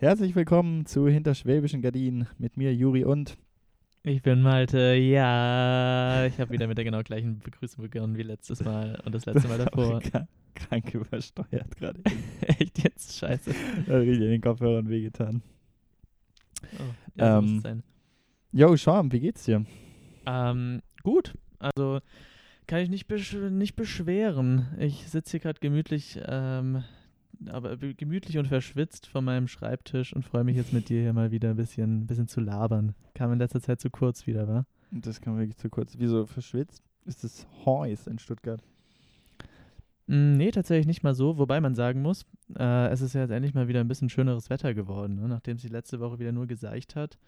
Herzlich willkommen zu Hinter Schwäbischen Gardinen mit mir, Juri und. Ich bin Malte, ja. Ich habe wieder mit der genau gleichen Begrüßung begonnen wie letztes Mal und das letzte Mal davor. Krank übersteuert gerade. Echt jetzt? Scheiße. Habe ich den Kopfhörern wehgetan. Oh, ja, Ähm, sein. Yo, Schwarm, wie geht's dir? Ähm, gut. Also kann ich nicht, besch nicht beschweren. Ich sitze hier gerade gemütlich, ähm, aber be- gemütlich und verschwitzt vor meinem Schreibtisch und freue mich jetzt mit dir hier mal wieder ein bisschen, bisschen zu labern. Kam in letzter Zeit zu kurz wieder, wa? Das kam wirklich zu kurz. Wieso verschwitzt? Ist es Heus in Stuttgart? Mm, Nee, tatsächlich nicht mal so, wobei man sagen muss, äh, es ist ja jetzt endlich mal wieder ein bisschen schöneres Wetter geworden, ne? nachdem es die letzte Woche wieder nur geseicht hat.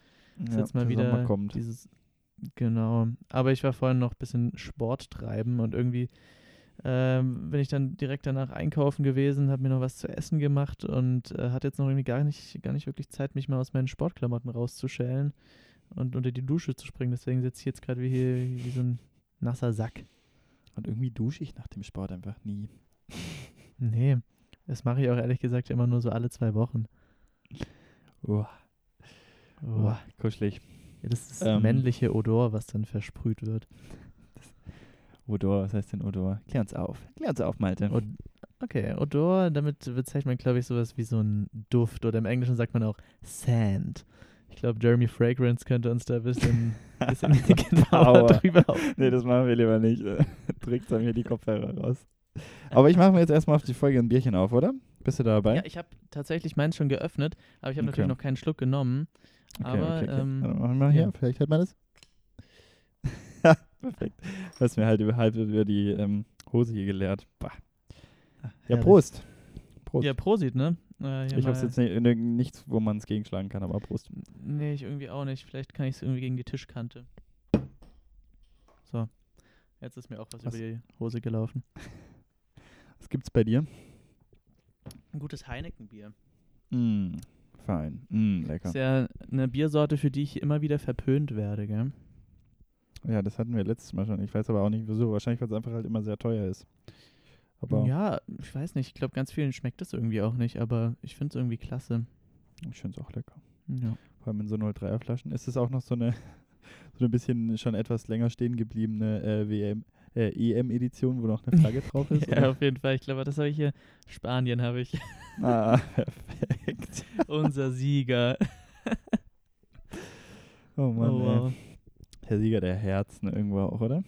Ist jetzt mal der wieder Sommer kommt. dieses. Genau. Aber ich war vorhin noch ein bisschen Sport treiben und irgendwie ähm, bin ich dann direkt danach einkaufen gewesen, habe mir noch was zu essen gemacht und äh, hatte jetzt noch irgendwie gar nicht, gar nicht wirklich Zeit, mich mal aus meinen Sportklamotten rauszuschälen und unter die Dusche zu springen. Deswegen sitze ich jetzt gerade wie hier wie so ein nasser Sack. Und irgendwie dusche ich nach dem Sport einfach nie. Nee, das mache ich auch ehrlich gesagt immer nur so alle zwei Wochen. Oh, Oh. oh, kuschelig. Ja, das ist Ähm. männliche Odor, was dann versprüht wird. Odor, was heißt denn Odor? Klär uns auf. Klär uns auf, Malte. Od okay, Odor, damit bezeichnet man, glaube ich, sowas wie so ein Duft oder im Englischen sagt man auch Sand. Ich glaube, Jeremy Fragrance könnte uns da ein bisschen, bisschen genauer drüber auf. Nee, das machen wir lieber nicht. Dann mir die Kopfhörer raus. Aber ich mache mir jetzt erstmal auf die Folge ein Bierchen auf, oder? Bist du da dabei? Ja, ich habe tatsächlich meins schon geöffnet, aber ich habe Okay. natürlich noch keinen Schluck genommen. aber ähm, Dann machen wir mal hier. ja. Vielleicht hört man das. Perfekt. Du hast mir halt über, halb über die ähm, Hose hier geleert. Bah. Ja, herrlich. Prost. Prost. Ja, Prosit, ne? Äh, ich mal- jetzt nicht, ne- nichts, wo man es gegenschlagen kann, aber Prost. Nee, ich irgendwie auch nicht. Vielleicht kann ich es irgendwie gegen die Tischkante. So. Jetzt ist mir auch was, Was? über die Hose gelaufen. Was gibt's bei dir? Ein gutes Heineken-Bier. Mm, fein. Mm, lecker. Ist ja eine Biersorte, für die ich immer wieder verpönt werde, gell? Ja, das hatten wir letztes Mal schon. Ich weiß aber auch nicht wieso. Wahrscheinlich, weil es einfach halt immer sehr teuer ist. Aber Ja, ich weiß nicht. Ich glaube, ganz vielen schmeckt das irgendwie auch nicht, aber ich finde es irgendwie klasse. ich finde es auch lecker. Ja. Vor allem in so 03er Flaschen. Ist es auch noch so eine, so ein bisschen schon etwas länger stehen gebliebene äh, WM, äh, EM-Edition, wo noch eine Flagge drauf ist? ja, oder? auf jeden Fall. Ich glaube, das habe ich hier. Spanien habe ich. Ah, perfekt. Unser Sieger. Oh Mann, oh, ey. Der Sieger der Herzen irgendwo auch, oder?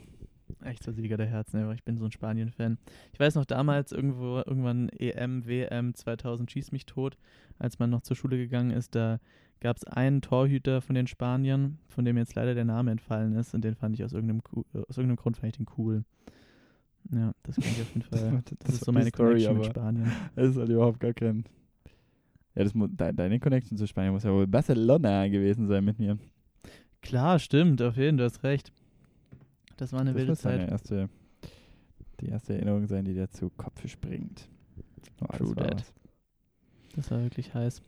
Echter Sieger der Herzen, aber ich bin so ein Spanien-Fan. Ich weiß noch damals irgendwo, irgendwann EM, WM 2000 schieß mich tot, als man noch zur Schule gegangen ist, da gab es einen Torhüter von den Spaniern, von dem jetzt leider der Name entfallen ist und den fand ich aus irgendeinem, aus irgendeinem Grund fand ich den cool. Ja, das kann ich auf jeden Fall. Das, ist so meine Connection mit Spanien. Das ist halt überhaupt gar kein. Ja, das deine Connection zu Spanien muss ja wohl Barcelona gewesen sein mit mir. Klar, stimmt, auf jeden Fall, du hast recht. Das war eine das wilde Zeit. erste, die erste Erinnerung sein, die dir zu Kopf springt. Oh, das True war that. was. Das war wirklich heiß.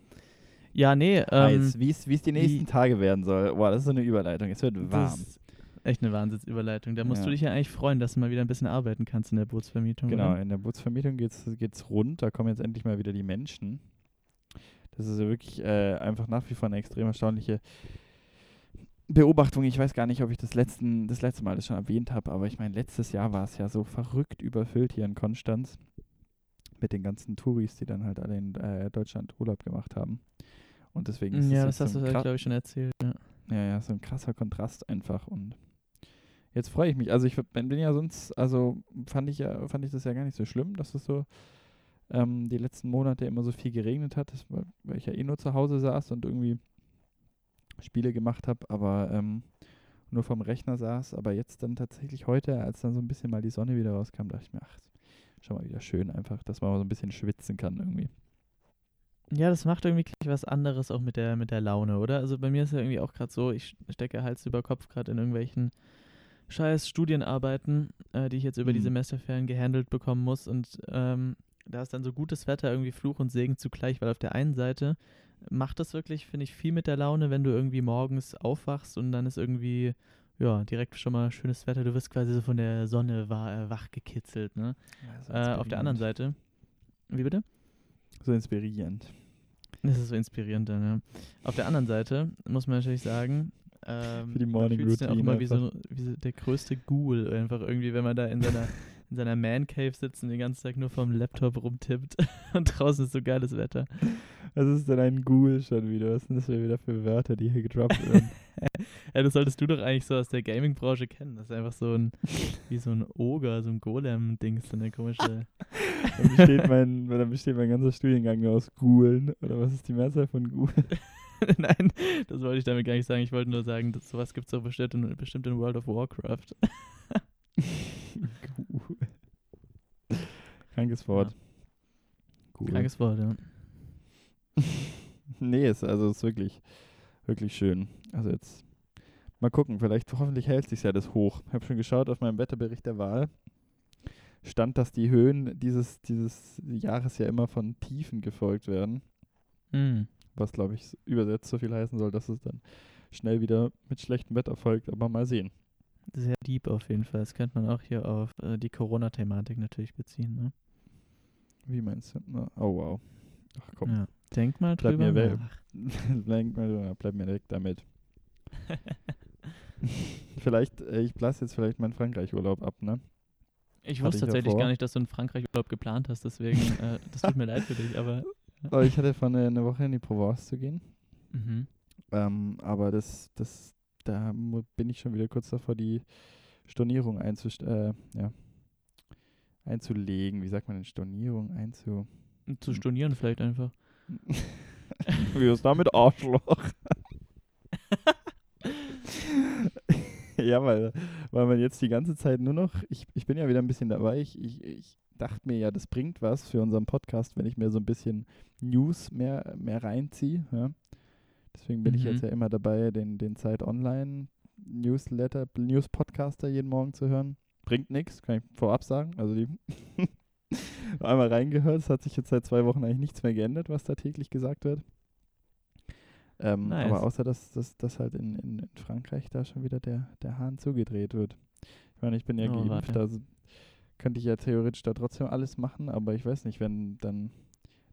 Ja, nee, ähm, Heiß, wie es es die nächsten wie- Tage werden soll. Boah, das ist so eine Überleitung. Es wird warm. Das ist echt eine Wahnsinnsüberleitung. Da musst Ja. du dich ja eigentlich freuen, dass du mal wieder ein bisschen arbeiten kannst in der Bootsvermietung. Genau, Oder? in der Bootsvermietung geht's geht's rund. Da kommen jetzt endlich mal wieder die Menschen. Das ist ja wirklich äh, einfach nach wie vor eine extrem erstaunliche Beobachtung. Ich weiß gar nicht, ob ich das, letzten, das letzte Mal das schon erwähnt habe, aber ich meine, letztes Jahr war es ja so verrückt überfüllt hier in Konstanz mit den ganzen Touris, die dann halt alle in äh, Deutschland Urlaub gemacht haben. Und deswegen ist Ja, das hast so du, kra- glaube ich, schon erzählt. Ja. ja, ja, so ein krasser Kontrast einfach und jetzt freue ich mich. Also ich bin ja sonst, also fand ich ja, fand ich das ja gar nicht so schlimm, dass es so ähm, die letzten Monate immer so viel geregnet hat, das, weil ich ja eh nur zu Hause saß und irgendwie Spiele gemacht habe, aber ähm, nur vom Rechner saß. Aber jetzt dann tatsächlich heute, als dann so ein bisschen mal die Sonne wieder rauskam, dachte ich mir, ach, schon mal wieder schön einfach, dass man mal so ein bisschen schwitzen kann irgendwie. ja, das macht irgendwie gleich was anderes auch mit der, mit der Laune, oder? Also bei mir ist ja irgendwie auch gerade so, ich stecke Hals über Kopf gerade in irgendwelchen scheiß Studienarbeiten, äh, die ich jetzt über die Mhm. Semesterferien gehandelt bekommen muss. Und ähm, da ist dann so gutes Wetter irgendwie Fluch und Segen zugleich, weil auf der einen Seite macht das wirklich, finde ich, viel mit der Laune, wenn du irgendwie morgens aufwachst und dann ist irgendwie, ja, direkt schon mal schönes Wetter. Du wirst quasi so von der Sonne äh, wach gekitzelt, ne? Äh, auf der anderen Seite. Wie bitte? So inspirierend. Das ist so inspirierend dann, ja. Auf der anderen Seite muss man natürlich sagen, ähm, Für die man Morning fühlt sich auch immer wie so, wie so der größte Ghoul einfach irgendwie, wenn man da in seiner, in seiner Man Cave sitzt und den ganzen Tag nur vorm Laptop rumtippt und draußen ist so geiles Wetter. Was ist denn ein Ghoul schon wieder? Was sind das wieder für Wörter, die hier gedroppt werden? Ja, das solltest du doch eigentlich so aus der Gaming-Branche kennen. Das ist einfach so ein, wie so ein Oger, so ein Golem-Dings, so eine komische. dann, besteht mein, dann besteht mein ganzer Studiengang nur aus Ghoulen. Oder was ist die Mehrzahl von Ghoul? Nein, das wollte ich damit gar nicht sagen. Ich wollte nur sagen, dass sowas gibt es doch bestimmt in, bestimmt in World of Warcraft. Ghoul. Krankes Wort. Ghoul. Krankes Wort, ja. nee, ist, also ist wirklich, wirklich schön. Also jetzt mal gucken, vielleicht hoffentlich hält sich ja das hoch. Ich habe schon geschaut auf meinem Wetterbericht der Wahl. Stand, dass die Höhen dieses, dieses Jahres ja immer von Tiefen gefolgt werden. Hm. Was, glaube ich, übersetzt so viel heißen soll, dass es dann schnell wieder mit schlechtem Wetter folgt. Aber mal sehen. Sehr deep auf jeden Fall. Das könnte man auch hier auf äh, die Corona-Thematik natürlich beziehen. Ne? Wie meinst du? Na, oh, wow. Ach komm, Ja. Denk mal Bleib drüber mir weg. nach. bleib, mir, bleib mir weg damit. vielleicht, äh, ich blasse jetzt vielleicht meinen Frankreich-Urlaub ab, ne? Ich Hatte wusste ich tatsächlich vor. gar nicht, dass du einen Frankreich-Urlaub geplant hast, deswegen, äh, das tut mir leid für dich, aber. Aber ich hatte vor, eine, eine Woche in die Provence zu gehen. Mhm. Ähm, aber das, das, da bin ich schon wieder kurz davor, die Stornierung einzust äh, ja, einzulegen. Wie sagt man denn Stornierung? Einzu. Zu stornieren vielleicht einfach. Wie ist damit Arschloch? ja, weil, weil man jetzt die ganze Zeit nur noch, ich, ich bin ja wieder ein bisschen dabei, ich, ich, ich dachte mir ja, das bringt was für unseren Podcast, wenn ich mir so ein bisschen News mehr, mehr reinziehe. Ja? Deswegen bin ich Mhm. jetzt ja immer dabei, den, den Zeit Online Newsletter, News Podcaster jeden Morgen zu hören. Bringt nichts, kann ich vorab sagen. Also die einmal reingehört, es hat sich jetzt seit zwei Wochen eigentlich nichts mehr geändert, was da täglich gesagt wird. Ähm, Nice. Aber außer, dass, dass, dass halt in, in, in Frankreich da schon wieder der, der Hahn zugedreht wird. Ich meine, ich bin ja Oh, geimpft, also könnte ich ja theoretisch da trotzdem alles machen, aber ich weiß nicht, wenn dann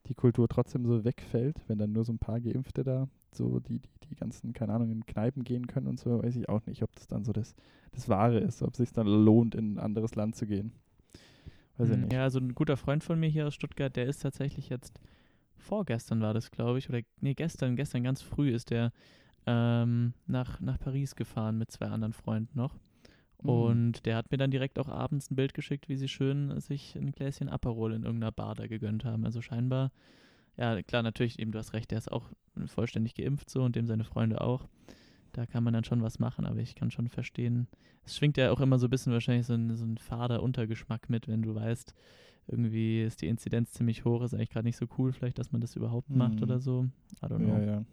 die Kultur trotzdem so wegfällt, wenn dann nur so ein paar Geimpfte da so die, die, die ganzen, keine Ahnung, in Kneipen gehen können und so, weiß ich auch nicht, ob das dann so das, das Wahre ist, ob es sich dann lohnt, in ein anderes Land zu gehen. Weiß ich Mhm. nicht. Ja, so ein guter Freund von mir hier aus Stuttgart, der ist tatsächlich jetzt, vorgestern war das, glaube ich, oder nee, gestern, gestern ganz früh ist der ähm, nach, nach Paris gefahren mit zwei anderen Freunden noch. Mhm. Und der hat mir dann direkt auch abends ein Bild geschickt, wie sie schön sich ein Gläschen Aperol in irgendeiner Bar da gegönnt haben. Also scheinbar, ja klar, natürlich eben, du hast recht, der ist auch vollständig geimpft so und dem seine Freunde auch. Da kann man dann schon was machen, aber ich kann schon verstehen, es schwingt ja auch immer so ein bisschen wahrscheinlich so ein, so ein fader Untergeschmack mit, wenn du weißt, irgendwie ist die Inzidenz ziemlich hoch, ist eigentlich gerade nicht so cool, vielleicht, dass man das überhaupt macht Mhm. oder so. I don't know. Ja, ja.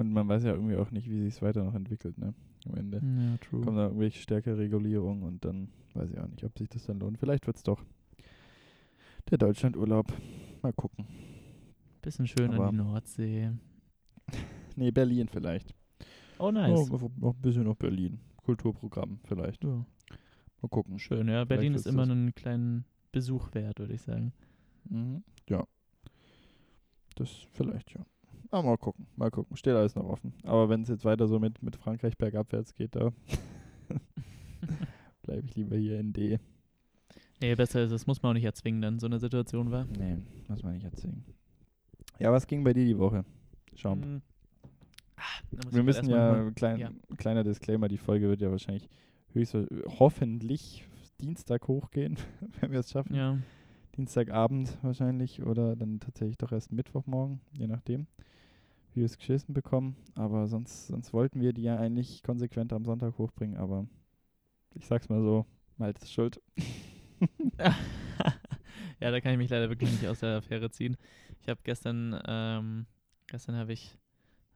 Und man weiß ja irgendwie auch nicht, wie sich es weiter noch entwickelt, ne? Am Ende. Ja, true. Kommen da irgendwelche stärkere Regulierungen und dann weiß ich auch nicht, ob sich das dann lohnt. Vielleicht wird es doch der Deutschlandurlaub. Mal gucken. Bisschen schön aber- an die Nordsee. Nee, Berlin vielleicht. Oh, nice. Oh, noch- ein bisschen noch Berlin. Kulturprogramm vielleicht. Ja. Mal gucken. Schön, ja. Berlin ist wird's immer einen kleinen Besuch wert, würde ich sagen. Mhm. Ja. Das vielleicht, ja. Aber mal gucken. Mal gucken. Steht alles noch offen. Aber wenn es jetzt weiter so mit, mit Frankreich bergabwärts geht, da bleibe ich lieber hier in D. Nee, besser ist es, muss man auch nicht erzwingen, dann so eine Situation war. Nee, muss man nicht erzählen. Ja, was ging bei dir die Woche? Schau. Hm. Ah, Wir müssen ja, klein, ja. kleiner Disclaimer, die Folge wird ja wahrscheinlich höchstwahrscheinlich, hoffentlich Dienstag hochgehen, wenn wir es schaffen. Ja, Dienstagabend wahrscheinlich oder dann tatsächlich doch erst Mittwochmorgen, je nachdem, wie wir es geschissen bekommen. Aber sonst, sonst wollten wir die ja eigentlich konsequent am Sonntag hochbringen, aber ich sag's mal so, Malte ist schuld. ja, da kann ich mich leider wirklich nicht aus der Affäre ziehen. Ich habe gestern, ähm, gestern habe ich,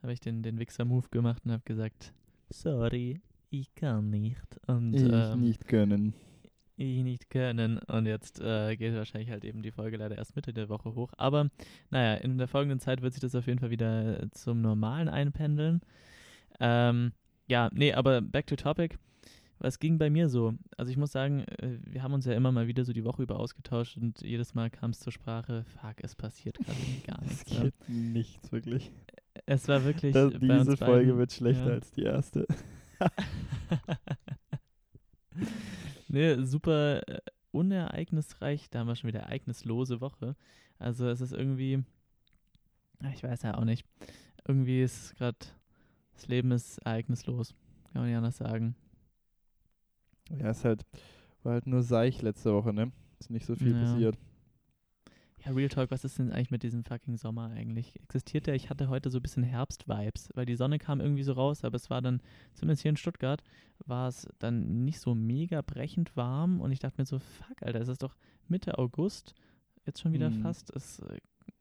habe ich den, den Wichser-Move gemacht und habe gesagt, sorry, ich kann nicht. Und ich ähm, nicht können. Ich nicht können. Und jetzt äh, geht wahrscheinlich halt eben die Folge leider erst Mitte der Woche hoch. Aber naja, in der folgenden Zeit wird sich das auf jeden Fall wieder zum Normalen einpendeln. Ähm, ja, nee, aber back to topic. Was ging bei mir so? Also ich muss sagen, äh, wir haben uns ja immer mal wieder so die Woche über ausgetauscht und jedes Mal kam es zur Sprache, fuck, es passiert gerade gar Es nichts. Ne? geht nichts, wirklich. Es war wirklich. Das, diese Folge beiden- wird schlechter ja. als die erste. nee, super äh, unereignisreich. Da haben wir schon wieder ereignislose Woche. Also es ist irgendwie, ah, ich weiß ja auch nicht. Irgendwie ist gerade, das Leben ist ereignislos. Kann man nicht anders sagen. Ja, ist halt, war halt nur Seich letzte Woche, ne? Ist nicht so viel Ja. passiert. Ja, Real Talk, was ist denn eigentlich mit diesem fucking Sommer eigentlich? Existiert der? Ich hatte heute so ein bisschen Herbst-Vibes, weil die Sonne kam irgendwie so raus, aber es war dann, zumindest hier in Stuttgart, war es dann nicht so mega brechend warm und ich dachte mir so, fuck, Alter, es ist doch Mitte August, jetzt schon wieder Mhm. fast. Es äh,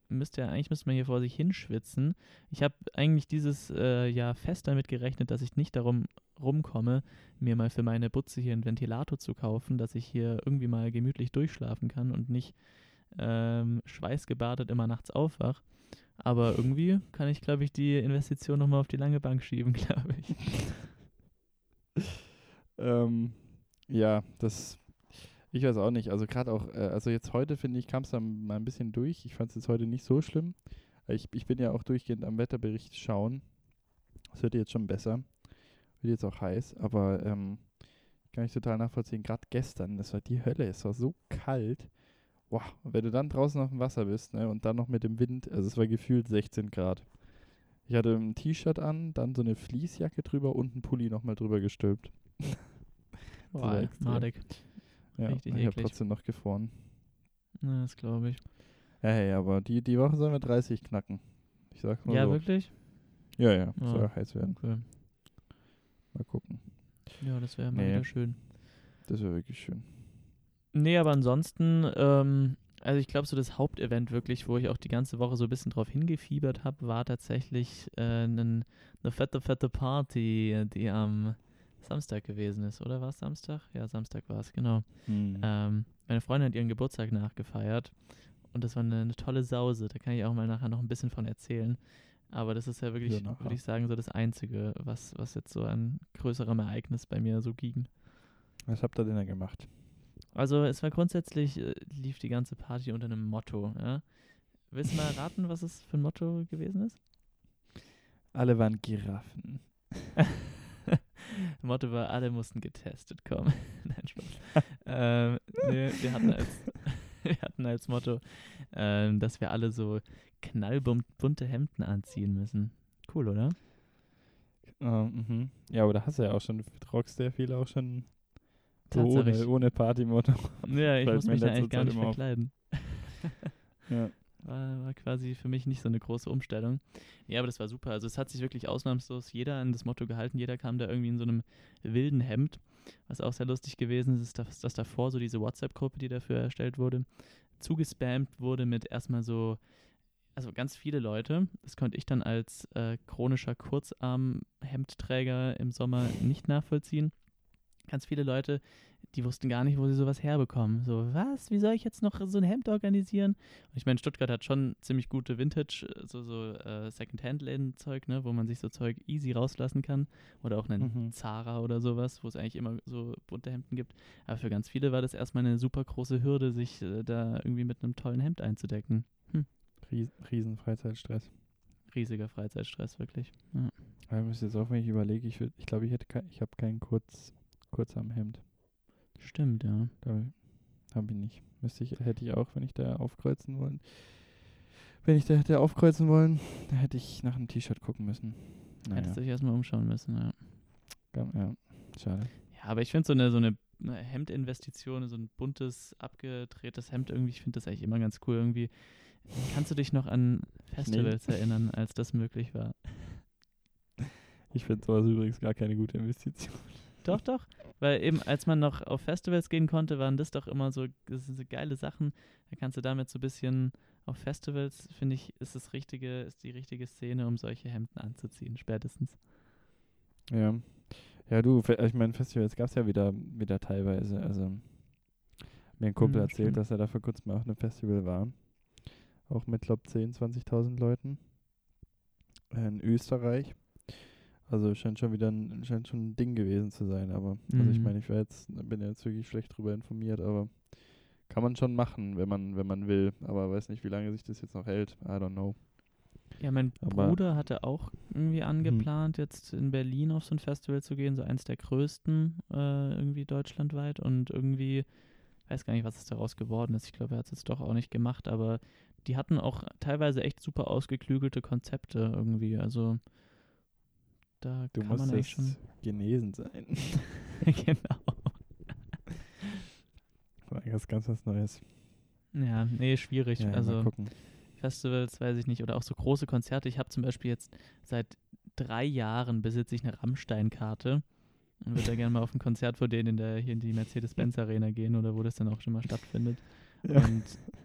müsste ja, eigentlich müsste man hier vor sich hinschwitzen. Ich habe eigentlich dieses äh, Jahr fest damit gerechnet, dass ich nicht darum rumkomme, mir mal für meine Butze hier einen Ventilator zu kaufen, dass ich hier irgendwie mal gemütlich durchschlafen kann und nicht ähm, schweißgebadet immer nachts aufwach. Aber irgendwie kann ich, glaube ich, die Investition nochmal auf die lange Bank schieben, glaube ich. Ähm, ja, das, ich weiß auch nicht. Also gerade auch, äh, also jetzt heute finde ich, kam es dann mal ein bisschen durch. Ich fand es jetzt heute nicht so schlimm. Ich, ich bin ja auch durchgehend am Wetterbericht schauen. Es wird jetzt schon besser. Wird jetzt auch heiß, aber ähm, kann ich total nachvollziehen. Gerade gestern, das war die Hölle. Es war so kalt. Boah, wenn du dann draußen auf dem Wasser bist, ne, und dann noch mit dem Wind, also es war gefühlt 16 Grad. Ich hatte ein T-Shirt an, dann so eine Fließjacke drüber und einen Pulli nochmal drüber gestülpt. Boah, madig. Ja, Richtig ich habe trotzdem noch gefroren. Na, das glaube ich. Ja, hey, aber die, die Woche sollen wir 30 knacken. Ich sag's mal Ja, so. wirklich? Ja, ja, Ja. soll ja heiß werden. Okay. Mal gucken. Ja, das wäre mal Nee. wieder schön. Das wäre wirklich schön. Nee, aber ansonsten, ähm, also ich glaube, so das Hauptevent wirklich, wo ich auch die ganze Woche so ein bisschen drauf hingefiebert habe, war tatsächlich äh, eine fette, fette Party, die am Samstag gewesen ist, oder war es Samstag? Ja, Samstag war es, genau. Hm. Ähm, meine Freundin hat ihren Geburtstag nachgefeiert und das war eine, eine tolle Sause. Da kann ich auch mal nachher noch ein bisschen von erzählen. Aber das ist ja wirklich, Ja, würde ich sagen, so das Einzige, was, was jetzt so an größerem Ereignis bei mir so ging. Was habt ihr denn da gemacht? Also es war grundsätzlich, äh, lief die ganze Party unter einem Motto. Ja? Willst du mal raten, was es für ein Motto gewesen ist? Alle waren Giraffen. Motto war, alle mussten getestet kommen. Nein, Spaß. ähm, nee, wir hatten als, wir hatten als Motto, ähm, dass wir alle so knallbunte Hemden anziehen müssen. Cool, oder? Ähm. Ja, aber da hast du ja auch schon, du ja viel auch schon Tatsächlich. ohne, ohne Partymotto. Ja, ich muss mich da eigentlich gar nicht verkleiden. Ja. War, war quasi für mich nicht so eine große Umstellung. Ja, aber das war super. Also es hat sich wirklich ausnahmslos jeder an das Motto gehalten. Jeder kam da irgendwie in so einem wilden Hemd. Was auch sehr lustig gewesen ist, ist, dass, dass davor so diese WhatsApp-Gruppe, die dafür erstellt wurde, zugespammt wurde mit erstmal so, also ganz viele Leute. Das konnte ich dann als äh, chronischer Kurzarm-Hemdträger im Sommer nicht nachvollziehen. Ganz viele Leute, die wussten gar nicht, wo sie sowas herbekommen. So, was? Wie soll ich jetzt noch so ein Hemd organisieren? Und ich meine, Stuttgart hat schon ziemlich gute Vintage, äh, so, so äh, Second-Hand-Läden-Zeug, ne, wo man sich so Zeug easy rauslassen kann. Oder auch einen Mhm. Zara oder sowas, wo es eigentlich immer so bunte Hemden gibt. Aber für ganz viele war das erstmal eine super große Hürde, sich äh, da irgendwie mit einem tollen Hemd einzudecken. Ries, riesen Freizeitstress. Riesiger Freizeitstress, wirklich. Ja. Ich muss jetzt auch, wenn ich überlege, ich, ich glaube, ich hätte kein, ich habe kein kurz, Kurzarmhemd. Stimmt, ja. Habe ich nicht. Müsste ich, hätte ich auch, wenn ich da aufkreuzen wollen. Wenn ich da hätte aufkreuzen wollen, dann hätte ich nach einem T-Shirt gucken müssen. Naja, Hättest du dich erstmal umschauen müssen, ja. ja, ja schade. Ja, aber ich finde so eine, so eine eine Hemdinvestition, so ein buntes, abgedrehtes Hemd irgendwie, ich finde das eigentlich immer ganz cool irgendwie. Kannst du dich noch an Festivals erinnern, als das möglich war? Ich finde sowas übrigens gar keine gute Investition. Doch, doch. Weil eben, als man noch auf Festivals gehen konnte, waren das doch immer so, das sind so geile Sachen. Da kannst du damit so ein bisschen auf Festivals, finde ich, ist das richtige, ist die richtige Szene, um solche Hemden anzuziehen, spätestens. Ja. Ja, du, ich meine, Festivals gab es ja wieder, wieder teilweise. Also, mir ein Kumpel Mhm, erzählt, stimmt. dass er da vor kurzem auf einem Festival war. Auch mit, glaube 10.000, 20.000 Leuten. In Österreich. Also scheint schon wieder ein, scheint schon ein Ding gewesen zu sein, aber also ich Mhm. meine, ich jetzt, bin ja jetzt wirklich schlecht drüber informiert, aber kann man schon machen, wenn man, wenn man will. Aber weiß nicht, wie lange sich das jetzt noch hält. I don't know. Ja, mein Aber- Bruder hatte auch irgendwie angeplant, jetzt in Berlin auf so ein Festival zu gehen, so eins der größten äh, irgendwie deutschlandweit und irgendwie, weiß gar nicht, was es daraus geworden ist. Ich glaube, er hat es jetzt doch auch nicht gemacht, aber die hatten auch teilweise echt super ausgeklügelte Konzepte irgendwie. Also da Du kann man musst schon. genesen sein. genau. War ganz, ganz was Neues. Ja, nee, schwierig. Ja, also. Festivals, weiß ich nicht, oder auch so große Konzerte. Ich habe zum Beispiel jetzt seit drei Jahren besitze ich eine Rammstein-Karte und würde da gerne mal auf ein Konzert von denen in der, hier in die Mercedes-Benz-Arena gehen oder wo das dann auch schon mal stattfindet. Und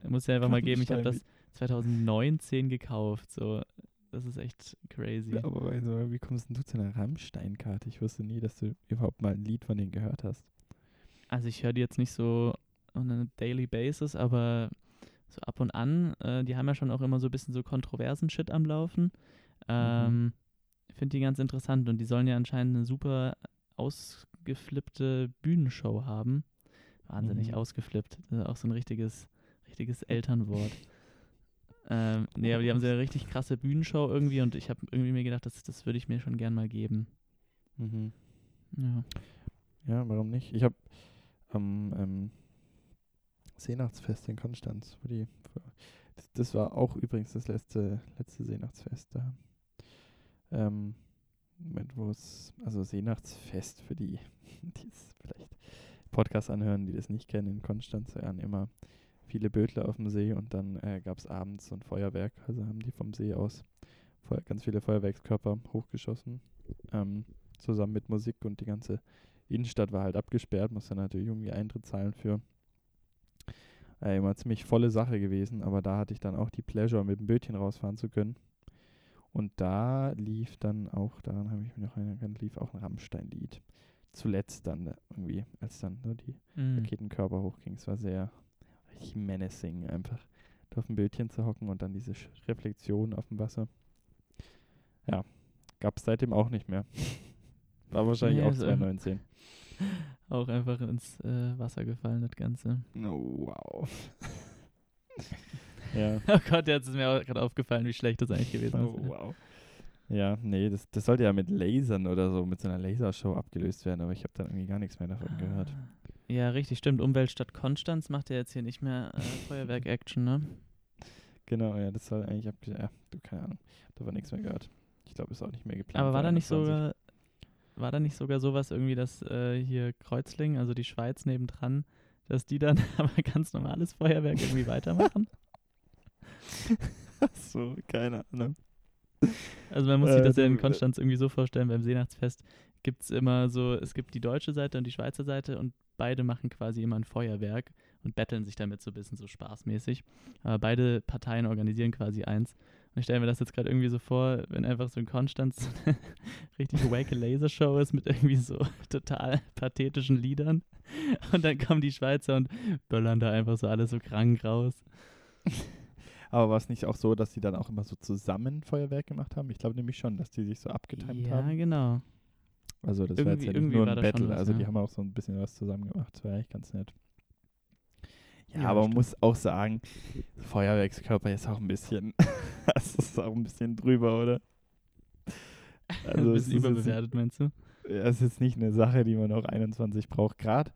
muss ja einfach mal geben, ich habe das 2019 gekauft. So, das ist echt crazy. Ja, aber also, wie kommst denn du zu einer Rammstein-Karte? Ich wusste nie, dass du überhaupt mal ein Lied von denen gehört hast. Also ich höre die jetzt nicht so on a daily basis, aber so ab und an, äh, die haben ja schon auch immer so ein bisschen so kontroversen Shit am Laufen. Ähm, Ich finde die ganz interessant und die sollen ja anscheinend eine super ausgeflippte Bühnenshow haben. Wahnsinnig Mhm. ausgeflippt. Das ist auch so ein richtiges, richtiges Elternwort. ähm, nee, aber die haben so eine richtig krasse Bühnenshow irgendwie und ich habe irgendwie mir gedacht, das, das würde ich mir schon gern mal geben. Mhm. Ja. Ja, warum nicht? Ich habe am ähm, Seenachtsfest in Konstanz, wo die, das, das war auch übrigens das letzte, letzte Seenachtsfest da. Ähm, Moment, wo es, also Seenachtsfest für die, die es vielleicht Podcast anhören, die das nicht kennen, in Konstanz waren immer viele Bötler auf dem See und dann äh, gab es abends so ein Feuerwerk, also haben die vom See aus Feu ganz viele Feuerwerkskörper hochgeschossen, ähm, zusammen mit Musik und die ganze Innenstadt war halt abgesperrt, musste natürlich irgendwie Eintritt zahlen für. Äh, immer ziemlich volle Sache gewesen, aber da hatte ich dann auch die Pleasure, mit dem Bötchen rausfahren zu können. Und da lief dann auch, daran habe ich mich noch erinnern, lief auch ein Rammstein-Lied. Zuletzt dann äh, irgendwie, als dann ne, die Mhm. Raketenkörper hochging. Es war sehr richtig menacing, einfach da auf dem Bötchen zu hocken und dann diese Sch- Reflexion auf dem Wasser. Ja, gab es seitdem auch nicht mehr. War wahrscheinlich Nee, auch ist, ähm, 2019. Auch einfach ins äh, Wasser gefallen, das Ganze. Oh, wow. ja. Oh Gott, jetzt ist mir auch gerade aufgefallen, wie schlecht das eigentlich gewesen Oh, ist. wow. Ja, nee, das, das sollte ja mit Lasern oder so, mit so einer Lasershow abgelöst werden, aber ich habe dann irgendwie gar nichts mehr davon gehört. Ja, richtig, stimmt. Umweltstadt Konstanz macht ja jetzt hier nicht mehr äh, Feuerwerk-Action, ne? Genau, ja, das soll eigentlich abge... Ja, du, keine Ahnung. Davon nichts mehr gehört. Ich glaube, ist auch nicht mehr geplant. Aber war da nicht 21. sogar, war da nicht sogar sowas irgendwie, dass äh, hier Kreuzlingen, also die Schweiz nebendran, dass die dann aber ganz normales Feuerwerk irgendwie weitermachen? Ach so, keine Ahnung. Also man muss Äh, sich das ja in äh, Konstanz irgendwie so vorstellen, beim Seenachtsfest gibt es immer so, es gibt die deutsche Seite und die Schweizer Seite und beide machen quasi immer ein Feuerwerk und betteln sich damit so ein bisschen so spaßmäßig. Aber beide Parteien organisieren quasi eins. Und ich stelle mir das jetzt gerade irgendwie so vor, wenn einfach so in Konstanz so eine richtig wake Lasershow ist mit irgendwie so total pathetischen Liedern. Und dann kommen die Schweizer und böllern da einfach so alles so krank raus. Aber war es nicht auch so, dass die dann auch immer so zusammen Feuerwerk gemacht haben? Ich glaube nämlich schon, dass die sich so abgetimt Ja, haben. genau. Also das war jetzt irgendwie- ja nicht irgendwie nur ein Battle, was, also die ja. haben auch so ein bisschen was zusammen gemacht. Das war eigentlich ganz nett. Ja, Ja, aber man muss auch sagen, Feuerwerkskörper ist auch ein bisschen, das ist auch ein bisschen drüber, oder? ein es bisschen überbewertet, meinst du? Ja, es ist jetzt nicht eine Sache, die man auch 21 braucht. Gerade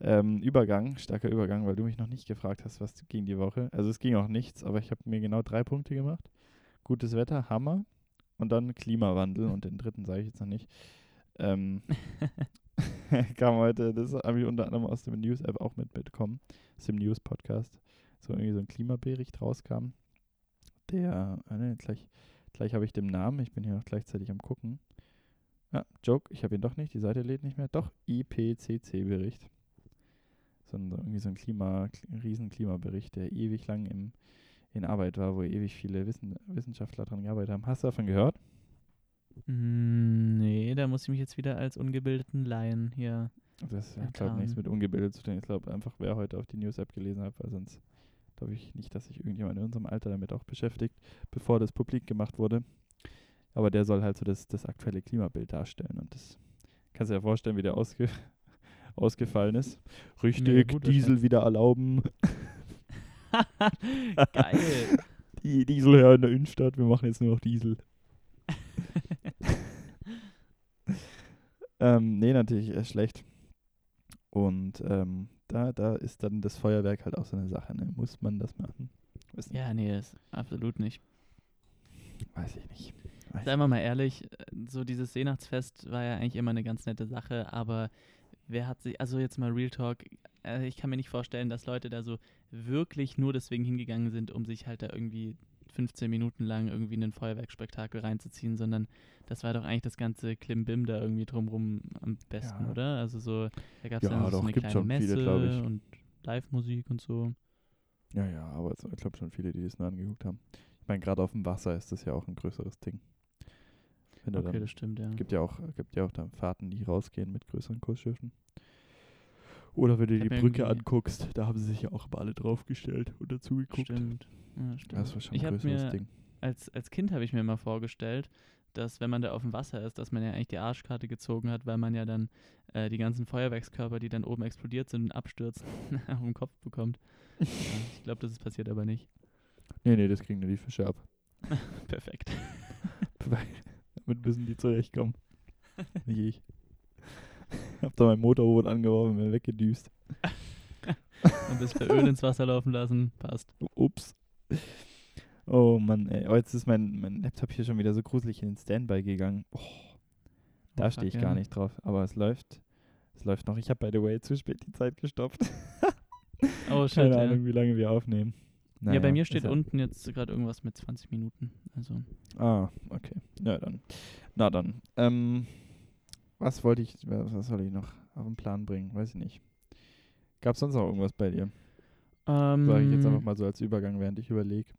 ähm, Übergang, starker Übergang, weil du mich noch nicht gefragt hast, was ging die Woche. Also es ging auch nichts, aber ich habe mir genau drei Punkte gemacht. Gutes Wetter, Hammer und dann Klimawandel und den dritten sage ich jetzt noch nicht. Ähm, kam heute, das habe ich unter anderem aus dem News-App auch mitbekommen, aus dem News-Podcast, so irgendwie so ein Klimabericht rauskam. Der, äh, ne, gleich, gleich habe ich den Namen, ich bin hier noch gleichzeitig am gucken. Ja, Joke, ich habe ihn doch nicht, die Seite lädt nicht mehr. Doch, IPCC-Bericht. So ein, so irgendwie so ein Klima, riesen Klimabericht, der ewig lang im, in Arbeit war, wo ewig viele Wissen, Wissenschaftler dran gearbeitet haben. Hast du davon gehört? Mm, Nee, da muss ich mich jetzt wieder als ungebildeten Laien hier. Das hat, glaube nichts mit ungebildet zu tun. Ich glaube einfach, wer heute auf die News-App gelesen hat, weil sonst glaube ich nicht, dass sich irgendjemand in unserem Alter damit auch beschäftigt, bevor das publik gemacht wurde. Aber der soll halt so das, das aktuelle Klimabild darstellen. Und das kannst du dir ja vorstellen, wie der ausge ausgefallen ist. Richtig, gut Diesel wieder erlauben. Geil. Die Diesel her in der Innenstadt, wir machen jetzt nur noch Diesel. ähm, nee, natürlich äh, schlecht. Und ähm, da, da ist dann das Feuerwerk halt auch so eine Sache. Ne? Muss man das machen? Nicht. ja, nee, das absolut nicht. Weiß ich nicht. Weiß Seien wir mal ehrlich, äh, so dieses Seenachtsfest war ja eigentlich immer eine ganz nette Sache, aber wer hat sich, also jetzt mal Real Talk, äh, ich kann mir nicht vorstellen, dass Leute da so wirklich nur deswegen hingegangen sind, um sich halt da irgendwie 15 Minuten lang irgendwie einen Feuerwerkspektakel reinzuziehen, sondern das war doch eigentlich das ganze Klimbim da irgendwie drumrum am besten, Ja. oder? Also so, da gab es Ja, dann so doch, eine gibt kleine schon viele, Messe ich. und Live-Musik und so. Ja, ja, aber ich glaube schon viele, die das nur angeguckt haben. Ich meine, gerade auf dem Wasser ist das ja auch ein größeres Ding. Wenn Okay, dann, das stimmt, ja. gibt ja auch, gibt ja auch dann Fahrten, die rausgehen mit größeren Kursschiffen. Oder wenn du Ich die Brücke anguckst, da haben sie sich ja auch immer alle draufgestellt und dazu geguckt. Stimmt. Ja, stimmt. Das war schon ich ein habe größeres mir Ding. als, als Kind habe ich mir immer vorgestellt, dass wenn man da auf dem Wasser ist, dass man ja eigentlich die Arschkarte gezogen hat, weil man ja dann äh, die ganzen Feuerwerkskörper, die dann oben explodiert sind und abstürzen, auf den Kopf bekommt. ja, ich glaube, das ist passiert aber nicht. Nee, nee, das kriegen nur die Fische ab. Perfekt. Damit müssen die zurechtkommen. Nicht ich. Hab da mein Motorboot angeworfen und mir weggedüst. Ein bisschen Öl ins Wasser laufen lassen, passt. Ups. Oh Mann, ey. Oh, jetzt ist mein, mein Laptop hier schon wieder so gruselig in den Standby gegangen. Oh, da stehe ich gar ja. nicht drauf. Aber es läuft. Es läuft noch. Ich habe, by the way, zu spät die Zeit gestoppt. Oh shit, Keine ja. Ahnung, wie lange wir aufnehmen. ja, bei Naja, mir steht ja- unten jetzt gerade irgendwas mit 20 Minuten. Also, Ah, okay. Na dann. Na dann. Ähm, was wollte ich, was was soll ich noch auf den Plan bringen? Weiß ich nicht. Gab es sonst noch irgendwas bei dir? Ähm, Sage ich jetzt einfach mal so als Übergang, während ich überlege.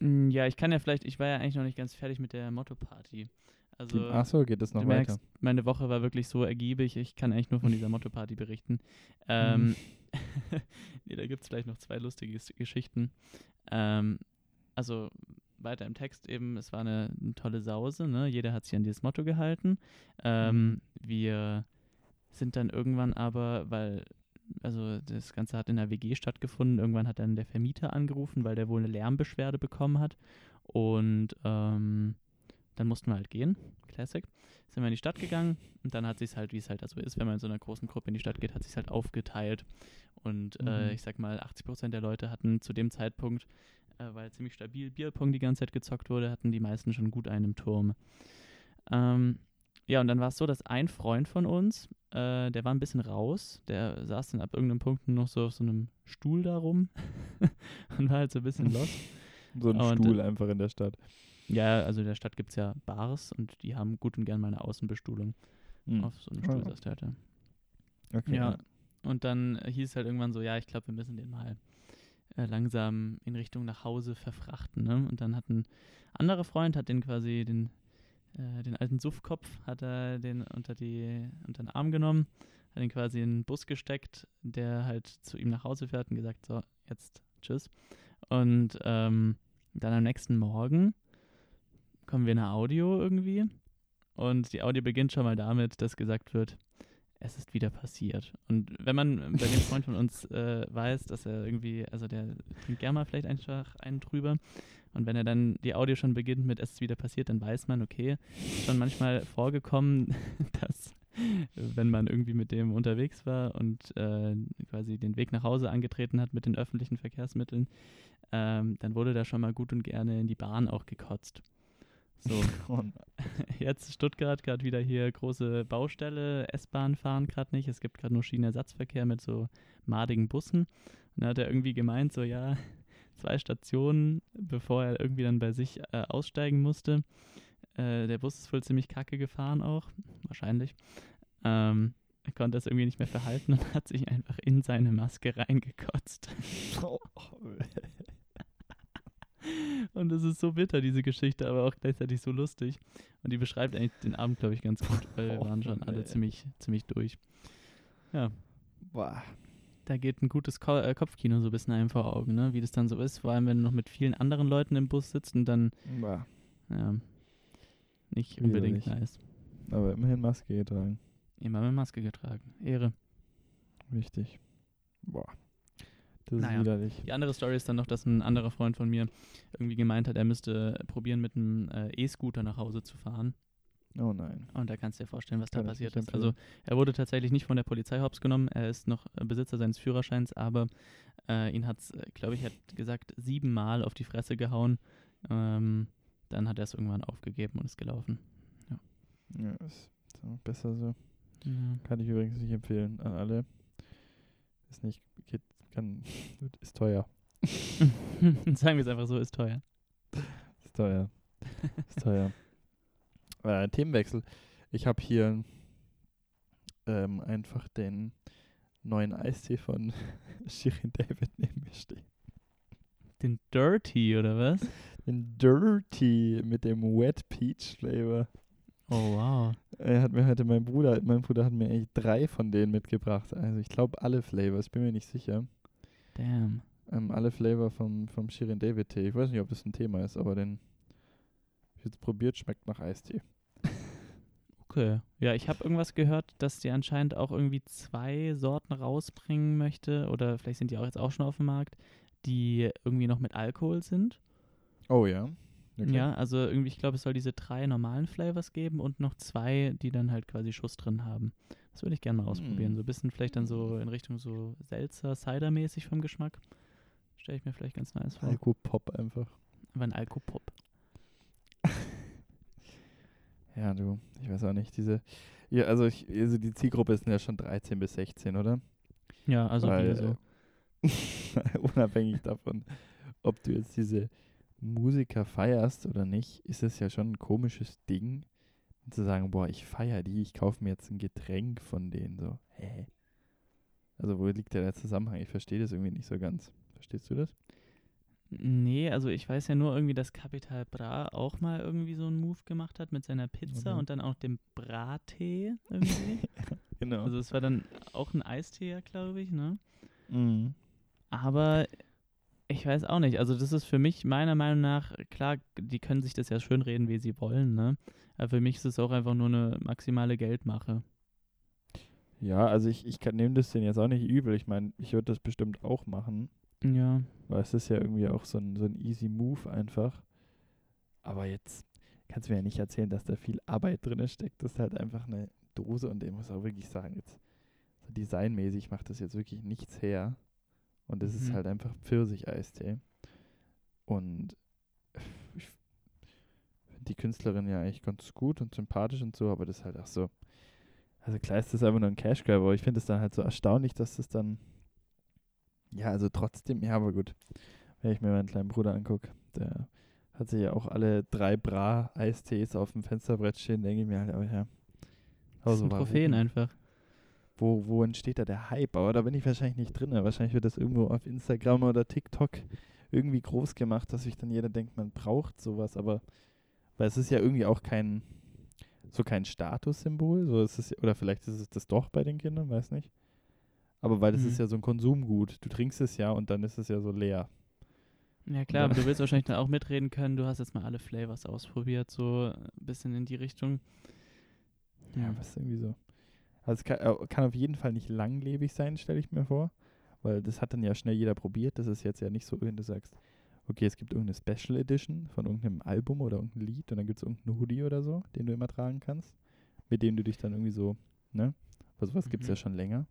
mm, Ja, ich kann ja vielleicht, ich war ja eigentlich noch nicht ganz fertig mit der Motto-Party. Also, Ach so, geht das noch du weiter? merkst, meine Woche war wirklich so ergiebig. Ich kann eigentlich nur von dieser Motto-Party berichten. Ähm, nee, da gibt es vielleicht noch zwei lustige Ges- Geschichten. Ähm, also weiter im Text eben, es war eine, eine tolle Sause, ne? Jeder hat sich an dieses Motto gehalten. Ähm, Wir sind dann irgendwann aber, weil, also das Ganze hat in der WG stattgefunden, irgendwann hat dann der Vermieter angerufen, weil der wohl eine Lärmbeschwerde bekommen hat. Und ähm, dann mussten wir halt gehen. Classic. Sind wir in die Stadt gegangen und dann hat sich halt, wie es halt so ist, wenn man in so einer großen Gruppe in die Stadt geht, hat sich halt aufgeteilt. Und äh, Mhm. ich sag mal, 80 Prozent der Leute hatten zu dem Zeitpunkt, äh, weil ziemlich stabil Bierpong die ganze Zeit gezockt wurde, hatten die meisten schon gut einen im Turm. Ähm, ja, und dann war es so, dass ein Freund von uns, äh, der war ein bisschen raus, der saß dann ab irgendeinem Punkt noch so auf so einem Stuhl da rum und war halt so ein bisschen lost. So ein Und, Stuhl einfach in der Stadt. Ja, also in der Stadt gibt es ja Bars und die haben gut und gern mal eine Außenbestuhlung. Hm. Auf so einem Stuhl saß der da. Okay. Ja. Und dann äh, hieß halt irgendwann so, ja, ich glaube, wir müssen den mal äh, langsam in Richtung nach Hause verfrachten. Ne? Und dann hat ein anderer Freund, hat den quasi den, äh, den alten Suffkopf, hat er den unter, die, unter den Arm genommen, hat ihn quasi in den Bus gesteckt, der halt zu ihm nach Hause fährt und gesagt, so, jetzt tschüss. Und ähm, dann am nächsten Morgen kommen wir in eine Audio irgendwie. Und die Audio beginnt schon mal damit, dass gesagt wird, es ist wieder passiert. Und wenn man bei dem Freund von uns äh, weiß, dass er irgendwie, also der trinkt gerne mal vielleicht einfach einen drüber. Und wenn er dann die Audio schon beginnt mit es ist wieder passiert, dann weiß man, okay, ist schon manchmal vorgekommen, dass wenn man irgendwie mit dem unterwegs war und äh, quasi den Weg nach Hause angetreten hat mit den öffentlichen Verkehrsmitteln, ähm, dann wurde da schon mal gut und gerne in die Bahn auch gekotzt. So, Oh jetzt Stuttgart gerade wieder hier große Baustelle, S-Bahn fahren gerade nicht. Es gibt gerade nur Schienenersatzverkehr mit so madigen Bussen. Und da hat er irgendwie gemeint, so ja, zwei Stationen, bevor er irgendwie dann bei sich äh, aussteigen musste. Äh, der Bus ist wohl ziemlich kacke gefahren auch, wahrscheinlich. Ähm, er konnte das irgendwie nicht mehr verhalten und hat sich einfach in seine Maske reingekotzt. Oh, Und es ist so bitter, diese Geschichte, aber auch gleichzeitig so lustig. Und die beschreibt eigentlich den Abend, glaube ich, ganz gut, weil wir Oh, waren schon alle nee. ziemlich, ziemlich durch. Ja, Boah. Da geht ein gutes Ko äh, Kopfkino so ein bisschen einem vor Augen, ne? wie das dann so ist. Vor allem, wenn du noch mit vielen anderen Leuten im Bus sitzt und dann, Boah. ja, nicht unbedingt Widerlich. nice. Aber immerhin Maske getragen. Immer mit Maske getragen. Ehre. Wichtig. Boah. Das Naja. ist widerlich. Die andere Story ist dann noch, dass ein anderer Freund von mir irgendwie gemeint hat, er müsste probieren, mit einem äh, E-Scooter nach Hause zu fahren. Oh nein. Und da kannst du dir vorstellen, was Kann da passiert ist. Also er wurde tatsächlich nicht von der Polizei hops genommen. Er ist noch Besitzer seines Führerscheins, aber äh, ihn hat es, äh, glaube ich, er hat gesagt, siebenmal auf die Fresse gehauen. Ähm, dann hat er es irgendwann aufgegeben und ist gelaufen. Ja, ist so, besser so. Ja. Kann ich übrigens nicht empfehlen an alle. Ist nicht, geht, kann, ist teuer. Sagen wir es einfach so, ist teuer. Ist teuer. Ist teuer. Äh, Themenwechsel. Ich habe hier ähm, einfach den neuen Eistee von Shirin David neben mir stehen. Den Dirty, oder was? Den Dirty mit dem Wet Peach Flavor. Oh, wow. Er hat mir heute mein Bruder, mein Bruder hat mir eigentlich drei von denen mitgebracht. Also ich glaube alle Flavors, bin mir nicht sicher. Damn. Ähm, alle Flavor vom, vom Shirin David Tee. Ich weiß nicht, ob das ein Thema ist, aber den ich jetzt probiert, schmeckt nach Eistee. Okay. Ja, ich habe irgendwas gehört, dass die anscheinend auch irgendwie zwei Sorten rausbringen möchte. Oder vielleicht sind die auch jetzt auch schon auf dem Markt, die irgendwie noch mit Alkohol sind. Oh ja. Wirklich? Ja, also irgendwie, ich glaube, es soll diese drei normalen Flavors geben und noch zwei, die dann halt quasi Schuss drin haben. Das würde ich gerne mal ausprobieren. Hm. So ein bisschen vielleicht dann so in Richtung so Seltzer, Cider-mäßig vom Geschmack. Stelle ich mir vielleicht ganz nice vor. Alko-Pop einfach. Aber ein Alkopop. Ja, du, ich weiß auch nicht, diese, ja, also, ich, also die Zielgruppe ist ja schon 13 bis 16, oder? Ja, also Weil, so. äh, unabhängig davon, ob du jetzt diese Musiker feierst oder nicht, ist es ja schon ein komisches Ding, zu sagen, boah, ich feiere die, ich kaufe mir jetzt ein Getränk von denen, so, hä? Also wo liegt der Zusammenhang? Ich verstehe das irgendwie nicht so ganz. Verstehst du das? Nee, also ich weiß ja nur irgendwie, dass Capital Bra auch mal irgendwie so einen Move gemacht hat mit seiner Pizza Mhm. und dann auch dem Brattee irgendwie. Genau. also es war dann auch ein Eistee, ja, glaube ich, ne? mhm. Aber ich weiß auch nicht. Also das ist für mich meiner Meinung nach, klar, die können sich das ja schönreden, wie sie wollen, ne? Aber für mich ist es auch einfach nur eine maximale Geldmache. Ja, also ich, ich nehme das denen jetzt auch nicht übel. Ich meine, ich würde das bestimmt auch machen. Ja. Weil es ist ja irgendwie auch so ein, so ein easy Move einfach. Aber jetzt kannst du mir ja nicht erzählen, dass da viel Arbeit drin steckt. Das ist halt einfach eine Dose und ich muss auch wirklich sagen, jetzt so designmäßig macht das jetzt wirklich nichts her. Und es ist Mhm. halt einfach Pfirsich-Eistee. Und ich finde die Künstlerin ja eigentlich ganz gut und sympathisch und so, aber das ist halt auch so. Also klar ist das einfach nur ein Cash Grab, aber ich finde es dann halt so erstaunlich, dass das dann ja, also trotzdem, ja, aber gut. Wenn ich mir meinen kleinen Bruder angucke, der hat sich ja auch alle drei Bra-Eistees auf dem Fensterbrett stehen, denke ich mir halt, aber ja. Das sind? Trophäen einfach. Wo, wo entsteht da der Hype? Aber da bin ich wahrscheinlich nicht drin. Wahrscheinlich wird das irgendwo auf Instagram oder TikTok irgendwie groß gemacht, dass sich dann jeder denkt, man braucht sowas, aber weil es ist ja irgendwie auch kein so kein Statussymbol, so ist es, oder vielleicht ist es das doch bei den Kindern, weiß nicht. Aber weil das Mhm. ist ja so ein Konsumgut. Du trinkst es ja und dann ist es ja so leer. Ja klar, aber du willst wahrscheinlich dann auch mitreden können, du hast jetzt mal alle Flavors ausprobiert, so ein bisschen in die Richtung. Ja, was irgendwie so. Also es kann, äh, kann auf jeden Fall nicht langlebig sein, stelle ich mir vor. Weil das hat dann ja schnell jeder probiert. Das ist jetzt ja nicht so, wenn du sagst, okay, es gibt irgendeine Special Edition von irgendeinem Album oder irgendein Lied und dann gibt es irgendeinen Hoodie oder so, den du immer tragen kannst, mit dem du dich dann irgendwie so, ne? Weil sowas gibt es Mhm. ja schon länger.